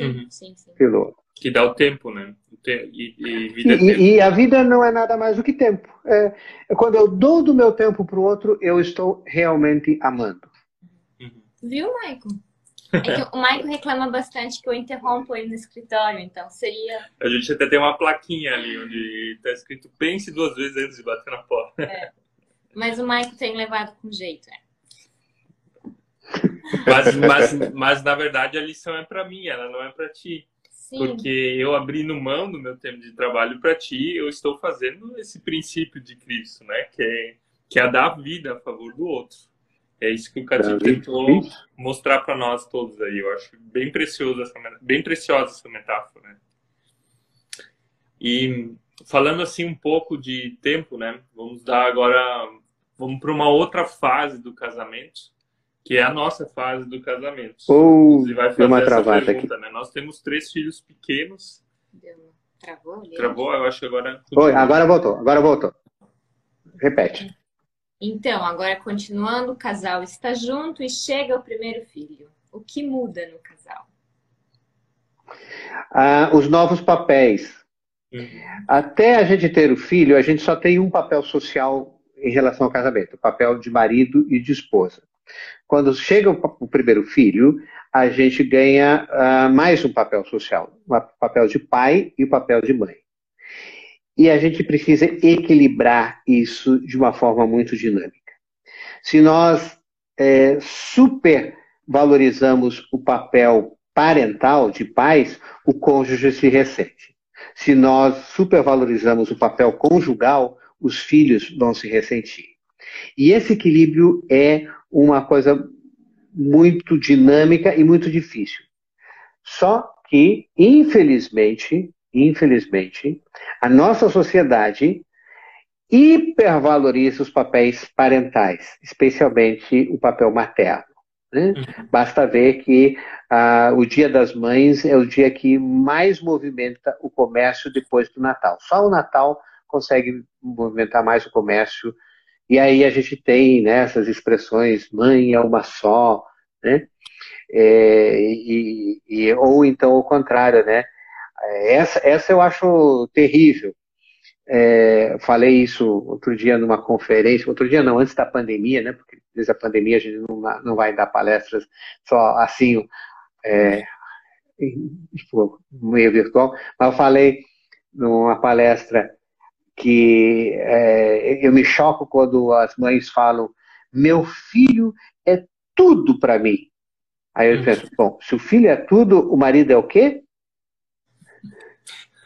Uhum. Sim, sim. Pelo... Que dá o tempo, né? E, e, vida e, tempo. e, a vida não é nada mais do que tempo. É, é quando eu dou do meu tempo para o outro, eu estou realmente amando. Uhum. Viu, Maicon? É que o Maico reclama bastante que eu interrompo ele no escritório, então seria. A gente até tem uma plaquinha ali onde está escrito pense duas vezes antes de bater na porta. É. Mas o Maico tem levado com jeito, é. Mas, mas, mas na verdade a lição é para mim, ela não é para ti. Sim. Porque eu abrindo mão do meu tempo de trabalho para ti, eu estou fazendo esse princípio de Cristo, né? Que é, que é dar vida a favor do outro. É isso que o Cadinho tentou mostrar para nós todos aí. Eu acho bem precioso essa, bem preciosa essa metáfora. Né? E falando assim um pouco de tempo, né? Vamos dar agora, vamos para uma outra fase do casamento, que é a nossa fase do casamento. Oh, Você vai fazer uma travada pergunta, aqui. Né? Nós temos três filhos pequenos. Travou? Travou, eu acho que agora. Oi, agora voltou, agora voltou. Repete. Então, agora continuando, o casal está junto e chega o primeiro filho. O que muda no casal? Ah, os novos papéis. Uhum. Até a gente ter o filho, a gente só tem um papel social em relação ao casamento, o papel de marido e de esposa. Quando chega o, primeiro filho, a gente ganha uh, mais um papel social, o papel de pai e o papel de mãe. E a gente precisa equilibrar isso de uma forma muito dinâmica. Se nós é, supervalorizamos o papel parental de pais, o cônjuge se ressente. Se nós supervalorizamos o papel conjugal, os filhos vão se ressentir. E esse equilíbrio é uma coisa muito dinâmica e muito difícil. Só que, infelizmente, infelizmente, a nossa sociedade hipervaloriza os papéis parentais, especialmente o papel materno. Né? Uhum. Basta ver que ah, o Dia das Mães é o dia que mais movimenta o comércio depois do Natal. Só o Natal consegue movimentar mais o comércio. E aí a gente tem né, essas expressões, mãe é uma só, né? É, e, e, ou então o contrário, né? É, essa, essa eu acho terrível. É, falei isso outro dia numa conferência, outro dia não, antes da pandemia, né? Porque desde a pandemia a gente não, não vai dar palestras só assim, é, tipo, meio virtual, mas eu falei numa palestra que é, eu me choco quando as mães falam: meu filho é tudo para mim. Aí eu penso: bom, se o filho é tudo, o marido é o quê?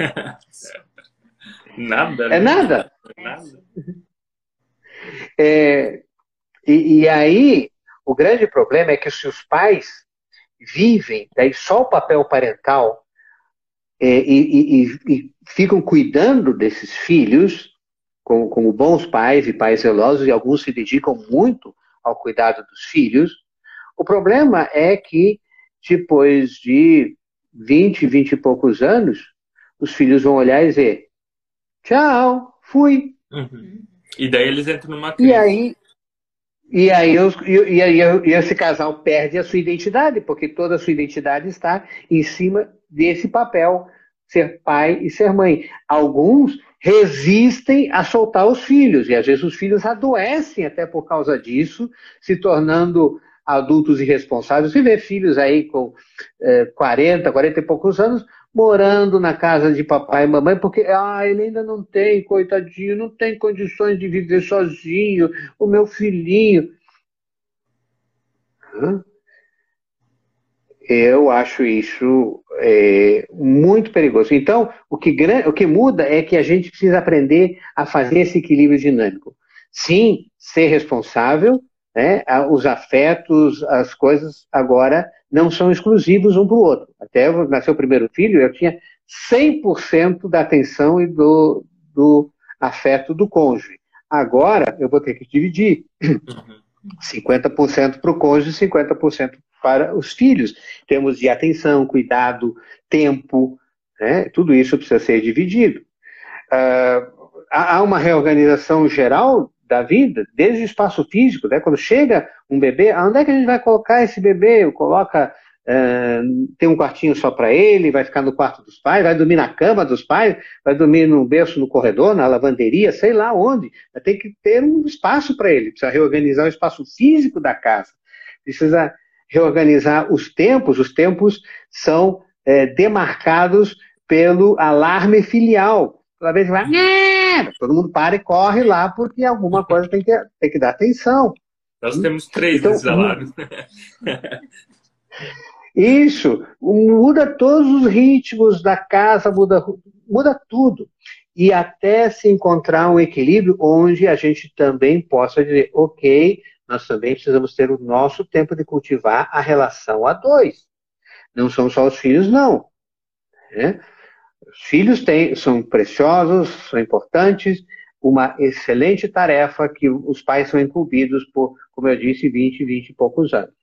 nada. É nada. É nada. É, e, e, aí, o grande problema é que se os pais vivem daí só o papel parental é, e, e, e, ficam cuidando desses filhos, como, como bons pais e pais zelosos, e alguns se dedicam muito ao cuidado dos filhos, o problema é que depois de 20, 20 e poucos anos, os filhos vão olhar e dizer: tchau, fui. Uhum. E daí eles entram numa crise. E aí, e aí, os, e, e aí esse casal perde a sua identidade, porque toda a sua identidade está em cima desse papel, ser pai e ser mãe. Alguns resistem a soltar os filhos, e às vezes os filhos adoecem até por causa disso, se tornando adultos irresponsáveis. Você vê filhos aí com é, 40, 40 e poucos anos, morando na casa de papai e mamãe, porque ah, ele ainda não tem, coitadinho, não tem condições de viver sozinho, o meu filhinho. Eu acho isso é, muito perigoso. Então, o que, o que muda é que a gente precisa aprender a fazer esse equilíbrio dinâmico. Sim, ser responsável, né, os afetos, as coisas agora não são exclusivos um para o outro. Até nasceu o primeiro filho, eu tinha 100% da atenção e do, do afeto do cônjuge. Agora eu vou ter que dividir. 50% para o cônjuge, 50% para os filhos. Temos de atenção, cuidado, tempo, né? tudo isso precisa ser dividido. Uh, há uma reorganização geral da vida, desde o espaço físico, né? quando chega um bebê, onde é que a gente vai colocar esse bebê? Coloca, uh, tem um quartinho só para ele, vai ficar no quarto dos pais, vai dormir na cama dos pais, vai dormir no berço no corredor, na lavanderia, sei lá onde. Tem que ter um espaço para ele, precisa reorganizar o espaço físico da casa, precisa reorganizar os tempos, os tempos são é, demarcados pelo alarme filial. Toda vez que vai, todo mundo para e corre lá, porque alguma coisa tem que, tem que dar atenção. Nós temos três então, desses alarmes. Isso, muda todos os ritmos da casa, muda, muda tudo. E até se encontrar um equilíbrio onde a gente também possa dizer, ok, nós também precisamos ter o nosso tempo de cultivar a relação a dois. Não são só os filhos, não. É? Os filhos têm, são preciosos, são importantes, uma excelente tarefa que os pais são incumbidos por, como eu disse, 20, 20 e poucos anos.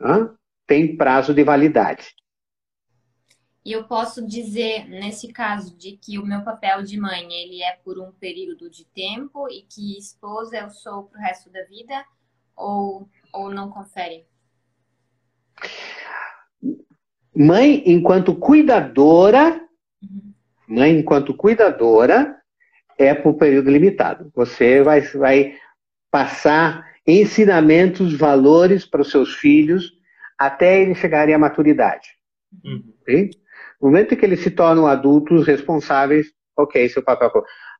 Hã? Tem prazo de validade. E eu posso dizer, nesse caso, de que o meu papel de mãe, ele é por um período de tempo e que esposa eu sou para o resto da vida? Ou, ou não confere? Mãe, enquanto cuidadora. Mãe, enquanto cuidadora, é por período limitado. Você vai, vai passar ensinamentos, valores para os seus filhos até eles chegarem à maturidade. Uhum. No momento em que eles se tornam adultos responsáveis, ok, seu papel.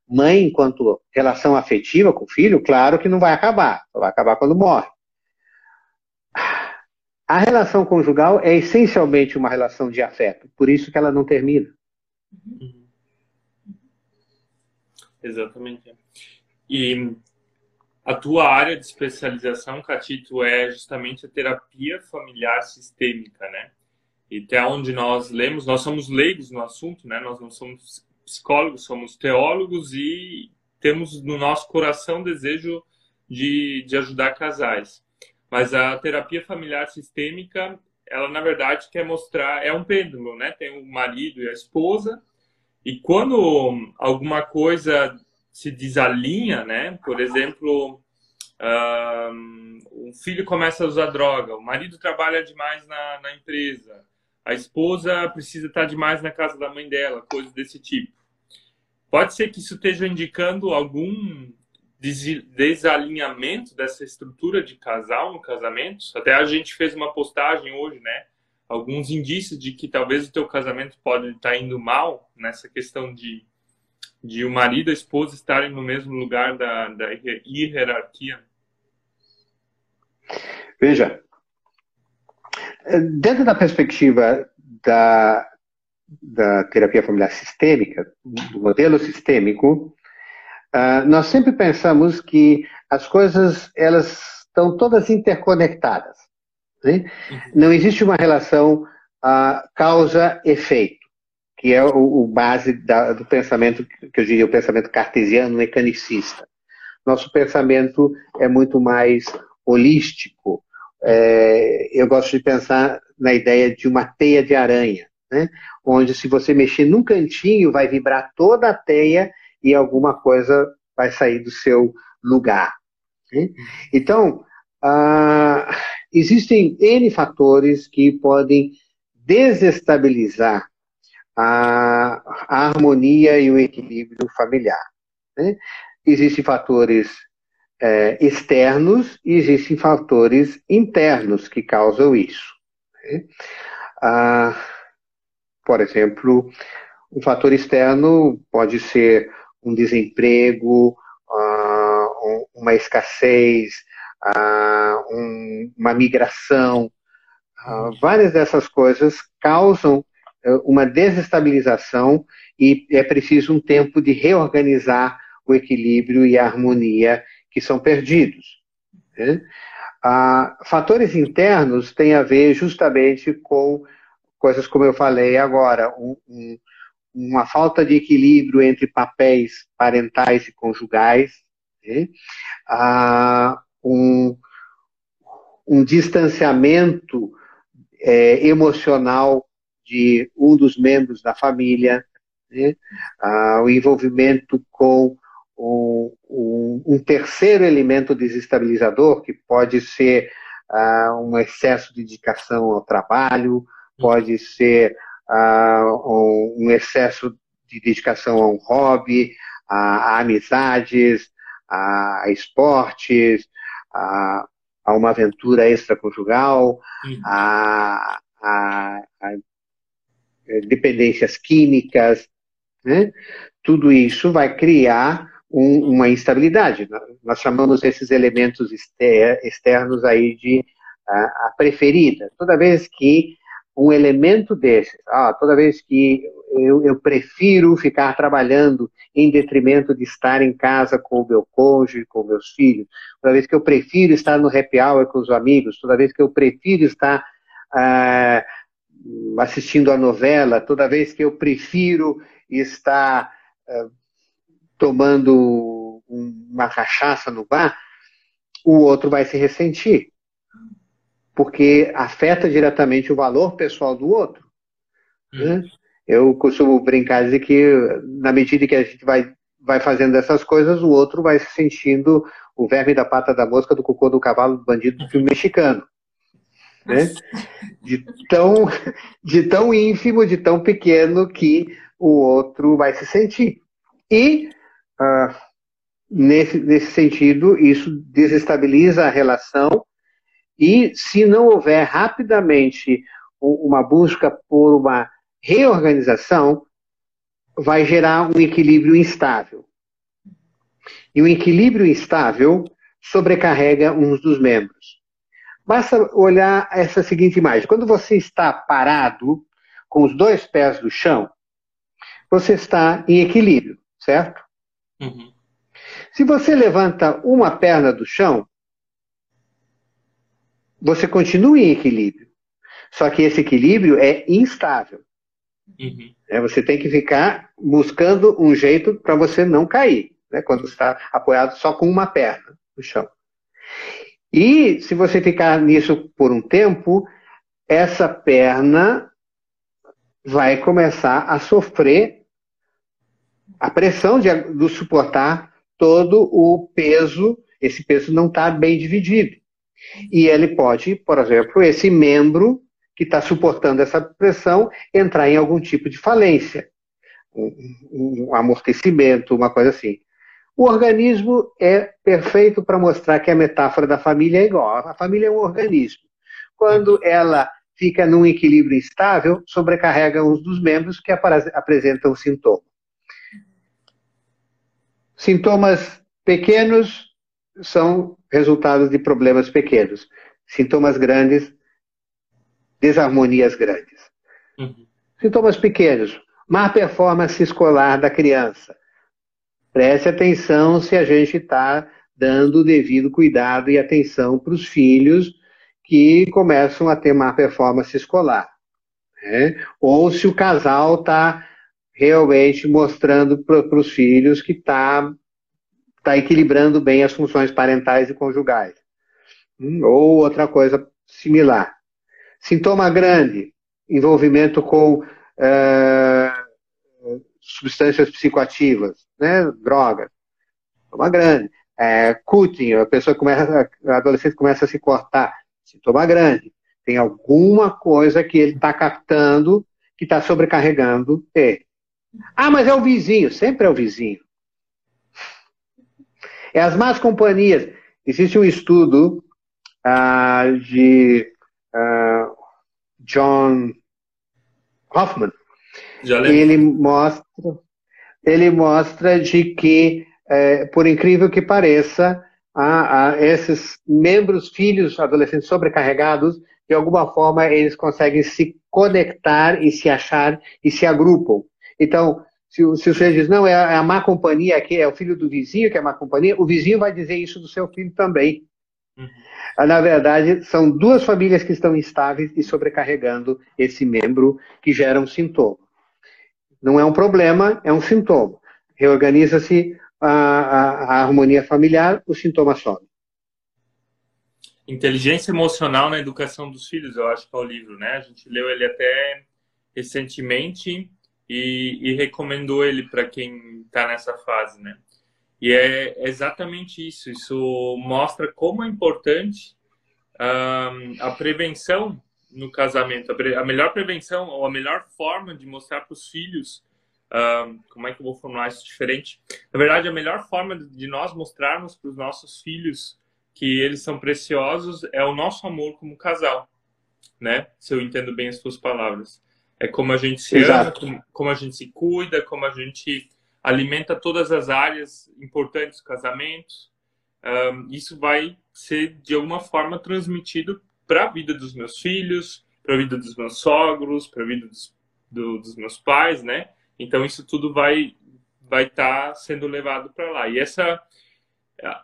Mãe, enquanto relação afetiva com o filho, claro que não vai acabar, vai acabar quando morre. A relação conjugal é essencialmente uma relação de afeto, por isso que ela não termina. Uhum. Exatamente. E a tua área de especialização, Catito, é justamente a terapia familiar sistêmica, né? E até onde nós lemos, nós somos leigos no assunto, né? Nós não somos psicólogos, somos teólogos e temos no nosso coração desejo de, de ajudar casais. Mas a terapia familiar sistêmica, ela na verdade quer mostrar, é um pêndulo, né? Tem o marido e a esposa, e quando alguma coisa se desalinha, né? Por exemplo, um, filho começa a usar droga, o marido trabalha demais na, na empresa, a esposa precisa estar demais na casa da mãe dela, coisas desse tipo. Pode ser que isso esteja indicando algum desalinhamento dessa estrutura de casal no casamento. Até a gente fez uma postagem hoje, né? Alguns indícios de que talvez o teu casamento pode estar indo mal nessa questão de, de o marido e a esposa estarem no mesmo lugar da, da hierarquia. Veja, Dentro da perspectiva da, da terapia familiar sistêmica, do modelo sistêmico, uh, nós sempre pensamos que as coisas elas estão todas interconectadas. Né? Uhum. Não existe uma relação uh, causa-efeito, que é o, o base da, do pensamento, que eu diria o pensamento cartesiano mecanicista. Nosso pensamento é muito mais holístico, é, eu gosto de pensar na ideia de uma teia de aranha, né? onde se você mexer num cantinho, vai vibrar toda a teia e alguma coisa vai sair do seu lugar. Né? Então, ah, existem N fatores que podem desestabilizar a, a harmonia e o equilíbrio familiar. Né? Existem fatores é, externos e existem fatores internos que causam isso. Né? Ah, por exemplo, um fator externo pode ser um desemprego, ah, uma escassez, ah, um, uma migração. Ah, várias dessas coisas causam eh, uma desestabilização e é preciso um tempo de reorganizar o equilíbrio e a harmonia que são perdidos. Né? Ah, fatores internos têm a ver justamente com coisas como eu falei agora, um, um, uma falta de equilíbrio entre papéis parentais e conjugais, né? ah, um, um distanciamento é, emocional de um dos membros da família, né? ah, o envolvimento com um, um, terceiro elemento desestabilizador, que pode ser ah, um excesso de dedicação ao trabalho, pode ser uh, um excesso de dedicação a um hobby, a, a amizades, a, a esportes, a, a, uma aventura extraconjugal, uhum. a, a, a dependências químicas, né? tudo isso vai criar um, uma instabilidade. Nós chamamos esses elementos externos aí de a, a preferida. Toda vez que um elemento desse. Ah, toda vez que eu, eu, prefiro ficar trabalhando em detrimento de estar em casa com o meu cônjuge, com meus filhos, toda vez que eu prefiro estar no happy hour com os amigos, toda vez que eu prefiro estar ah, assistindo a novela, toda vez que eu prefiro estar ah, tomando uma cachaça no bar, o outro vai se ressentir porque afeta diretamente o valor pessoal do outro. Né? Eu costumo brincar dizer que, na medida que a gente vai, vai fazendo essas coisas, o outro vai se sentindo o verme da pata da mosca, do cocô do cavalo, do bandido do filme mexicano. Né? De, tão, de tão ínfimo, de tão pequeno que o outro vai se sentir. E, uh, nesse, nesse sentido, isso desestabiliza a relação e se não houver rapidamente uma busca por uma reorganização, vai gerar um equilíbrio instável. E o equilíbrio instável sobrecarrega uns dos membros. Basta olhar essa seguinte imagem. Quando você está parado, com os dois pés no chão, você está em equilíbrio, certo? Uhum. Se você levanta uma perna do chão, você continua em equilíbrio. Só que esse equilíbrio é instável. Uhum. É, você tem que ficar buscando um jeito para você não cair, né, quando está apoiado só com uma perna no chão. E se você ficar nisso por um tempo, essa perna vai começar a sofrer a pressão de, de suportar todo o peso. Esse peso não está bem dividido. E ele pode, por exemplo, esse membro que está suportando essa pressão entrar em algum tipo de falência, um, um amortecimento, uma coisa assim. O organismo é perfeito para mostrar que a metáfora da família é igual. A família é um organismo. Quando ela fica num equilíbrio instável, sobrecarrega uns dos membros que apresentam sintomas. Sintomas pequenos são resultados de problemas pequenos. Sintomas grandes, desarmonias grandes. Uhum. Sintomas pequenos, má performance escolar da criança. Preste atenção se a gente está dando o devido cuidado e atenção para os filhos que começam a ter má performance escolar. Né? Ou se o casal está realmente mostrando para os filhos que está está equilibrando bem as funções parentais e conjugais. Hum, ou outra coisa similar. Sintoma grande, envolvimento com é, substâncias psicoativas, né, drogas. Sintoma grande. É, cutting, a pessoa começa, a adolescente começa a se cortar. Sintoma grande. Tem alguma coisa que ele está captando que está sobrecarregando ele. Ah, mas é o vizinho. Sempre é o vizinho. É as más companhias. Existe um estudo uh, de uh, John Hoffman. Ele mostra, ele mostra de que, é, por incrível que pareça, a, a esses membros, filhos, adolescentes sobrecarregados, de alguma forma eles conseguem se conectar e se achar e se agrupam. Então, se, o, se o senhor diz, não, é a, é a má companhia aqui, é o filho do vizinho que é má companhia, o vizinho vai dizer isso do seu filho também. Uhum. Na verdade, são duas famílias que estão instáveis e sobrecarregando esse membro que gera um sintoma. Não é um problema, é um sintoma. Reorganiza-se a, a, a harmonia familiar, o sintoma some. Inteligência emocional na educação dos filhos, eu acho que é o livro, né? A gente leu ele até recentemente e, e recomendou ele para quem está nessa fase, né? E é exatamente isso. Isso mostra como é importante um, a prevenção no casamento. A melhor prevenção ou a melhor forma de mostrar para os filhos um, como é que eu vou formular isso diferente? Na verdade, a melhor forma de nós mostrarmos para os nossos filhos que eles são preciosos é o nosso amor como casal, né? Se eu entendo bem as suas palavras. É como a gente se Exato. ama, como, como a gente se cuida, como a gente alimenta todas as áreas importantes do casamento. Um, isso vai ser, de alguma forma, transmitido para a vida dos meus filhos, para a vida dos meus sogros, para a vida dos, do, dos meus pais, né? Então, isso tudo vai vai estar tá sendo levado para lá. E essa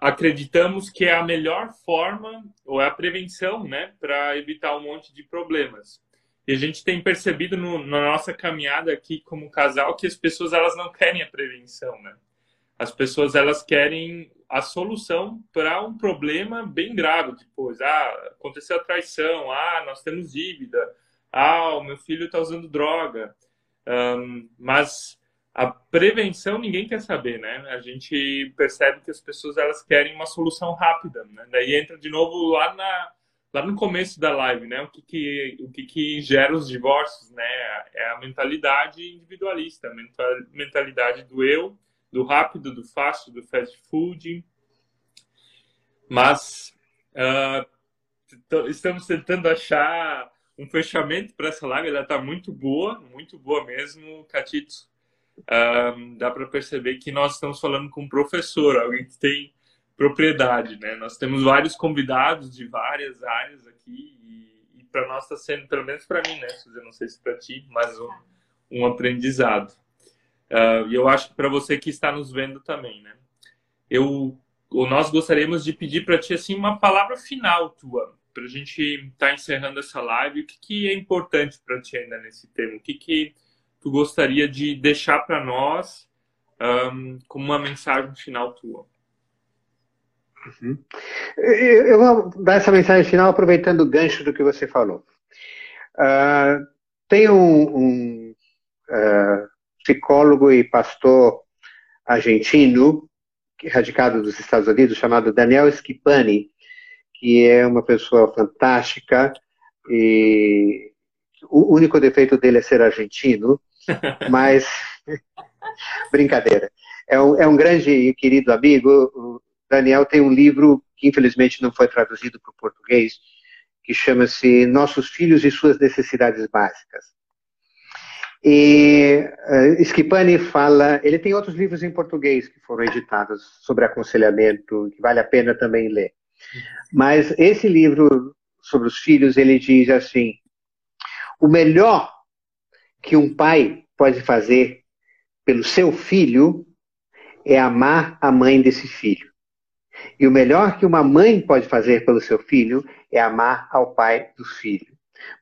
acreditamos que é a melhor forma ou é a prevenção, né, para evitar um monte de problemas. E a gente tem percebido no, na nossa caminhada aqui como casal que as pessoas elas não querem a prevenção, né? As pessoas elas querem a solução para um problema bem grave depois. Ah, aconteceu a traição. Ah, nós temos dívida. Ah, o meu filho está usando droga. Um, mas a prevenção ninguém quer saber, né? A gente percebe que as pessoas elas querem uma solução rápida, né? Daí entra de novo lá na lá no começo da live, né? O que que, o que, que gera os divórcios, né? É a mentalidade individualista, a mentalidade do eu, do rápido, do fácil, do fast food. Mas uh, estamos tentando achar um fechamento para essa live. Ela está muito boa, muito boa mesmo, Catito. Uh, dá para perceber que nós estamos falando com um professor, alguém que tem propriedade, né? Nós temos vários convidados de várias áreas aqui e, e para nós está sendo, pelo menos para mim, né, Suzy? Não sei se para ti, mas um, um aprendizado. Uh, e eu acho que para você que está nos vendo também, né? Eu, nós gostaríamos de pedir para ti assim uma palavra final tua, para a gente estar tá encerrando essa live. O que, que é importante para ti ainda nesse tema? O que que tu gostaria de deixar para nós um, como uma mensagem final tua? Uhum. Eu vou dar essa mensagem final aproveitando o gancho do que você falou. Uh, tem um, um uh, psicólogo e pastor argentino, radicado dos Estados Unidos, chamado Daniel Schipani, que é uma pessoa fantástica e o único defeito dele é ser argentino, mas brincadeira. É um, é um grande e querido amigo, Daniel tem um livro que infelizmente não foi traduzido para o português, que chama-se Nossos Filhos e Suas Necessidades Básicas. E uh, Schipani fala, ele tem outros livros em português que foram editados sobre aconselhamento, que vale a pena também ler. Mas esse livro sobre os filhos, ele diz assim: o melhor que um pai pode fazer pelo seu filho é amar a mãe desse filho. E o melhor que uma mãe pode fazer pelo seu filho é amar ao pai do filho.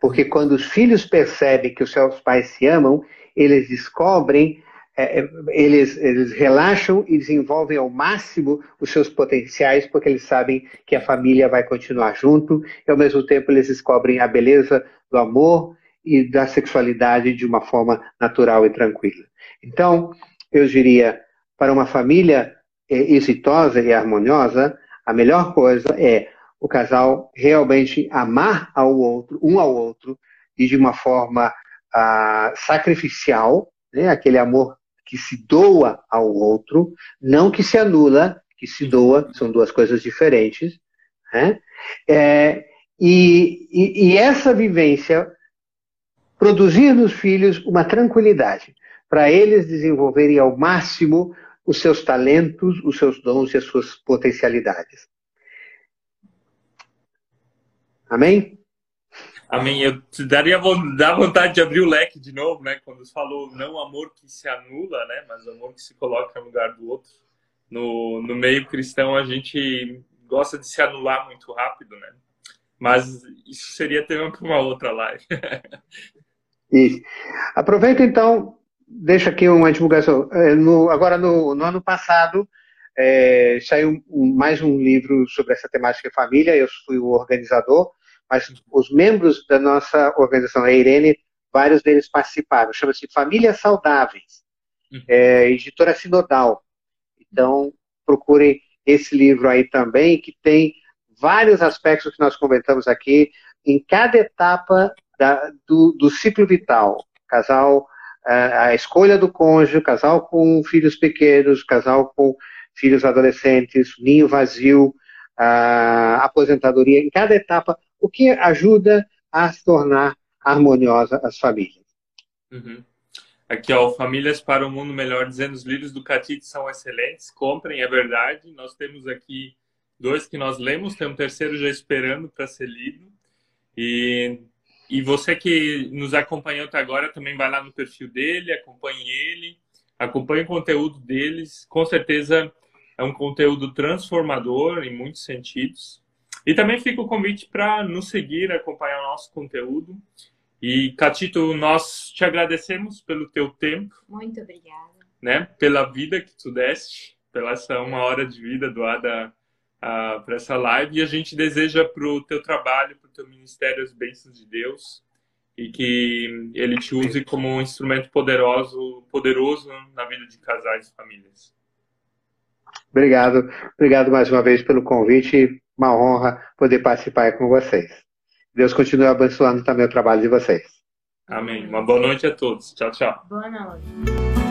Porque quando os filhos percebem que os seus pais se amam, eles descobrem, é, é, eles, eles relaxam e desenvolvem ao máximo os seus potenciais, porque eles sabem que a família vai continuar junto, e ao mesmo tempo eles descobrem a beleza do amor e da sexualidade de uma forma natural e tranquila. Então, eu diria, para uma família exitosa e harmoniosa, a melhor coisa é o casal realmente amar ao outro, um ao outro, e de uma forma ah, sacrificial, né? aquele amor que se doa ao outro, não que se anula, que se doa, são duas coisas diferentes. Né? É, e, e, e essa vivência produzir nos filhos uma tranquilidade, para eles desenvolverem ao máximo os seus talentos, os seus dons e as suas potencialidades. Amém? Amém. Eu te daria dá vontade de abrir o leque de novo, né? Quando falou não amor que se anula, né? Mas amor que se coloca no lugar do outro. No, no meio cristão, a gente gosta de se anular muito rápido, né? Mas isso seria tema para uma outra live. Isso. Aproveita então, deixa aqui uma divulgação. É, no, agora, no, no, ano passado, é, saiu um, mais um livro sobre essa temática família. Eu fui o organizador, mas os membros da nossa organização, a Irene, vários deles participaram. Chama-se Famílias Saudáveis, uhum. é, editora sinodal. Então, procurem esse livro aí também, que tem vários aspectos que nós comentamos aqui, em cada etapa da, do, do, ciclo vital. Casal, a escolha do cônjuge, casal com filhos pequenos, casal com filhos adolescentes, ninho vazio, a aposentadoria, em cada etapa, o que ajuda a se tornar harmoniosa as famílias. Uhum. Aqui, ó, Famílias para um Mundo Melhor, dizendo os livros do Catite são excelentes, comprem, é verdade. Nós temos aqui dois que nós lemos, tem um terceiro já esperando para ser lido. E, e você que nos acompanhou até agora também vai lá no perfil dele, acompanhe ele, acompanhe o conteúdo deles. Com certeza é um conteúdo transformador em muitos sentidos. E também fica o convite para nos seguir, acompanhar o nosso conteúdo. E, Catito, nós te agradecemos pelo teu tempo. Muito obrigada. Né, pela vida que tu deste, pela essa uma hora de vida doada uh, para essa live. E a gente deseja para o teu trabalho, para o teu ministério, as bênçãos de Deus. E que ele te use como um instrumento poderoso, poderoso na vida de casais e famílias. Obrigado. Obrigado mais uma vez pelo convite uma honra poder participar com vocês. Deus continue abençoando também o trabalho de vocês. Amém. Uma boa noite a todos. Tchau, tchau. Boa noite.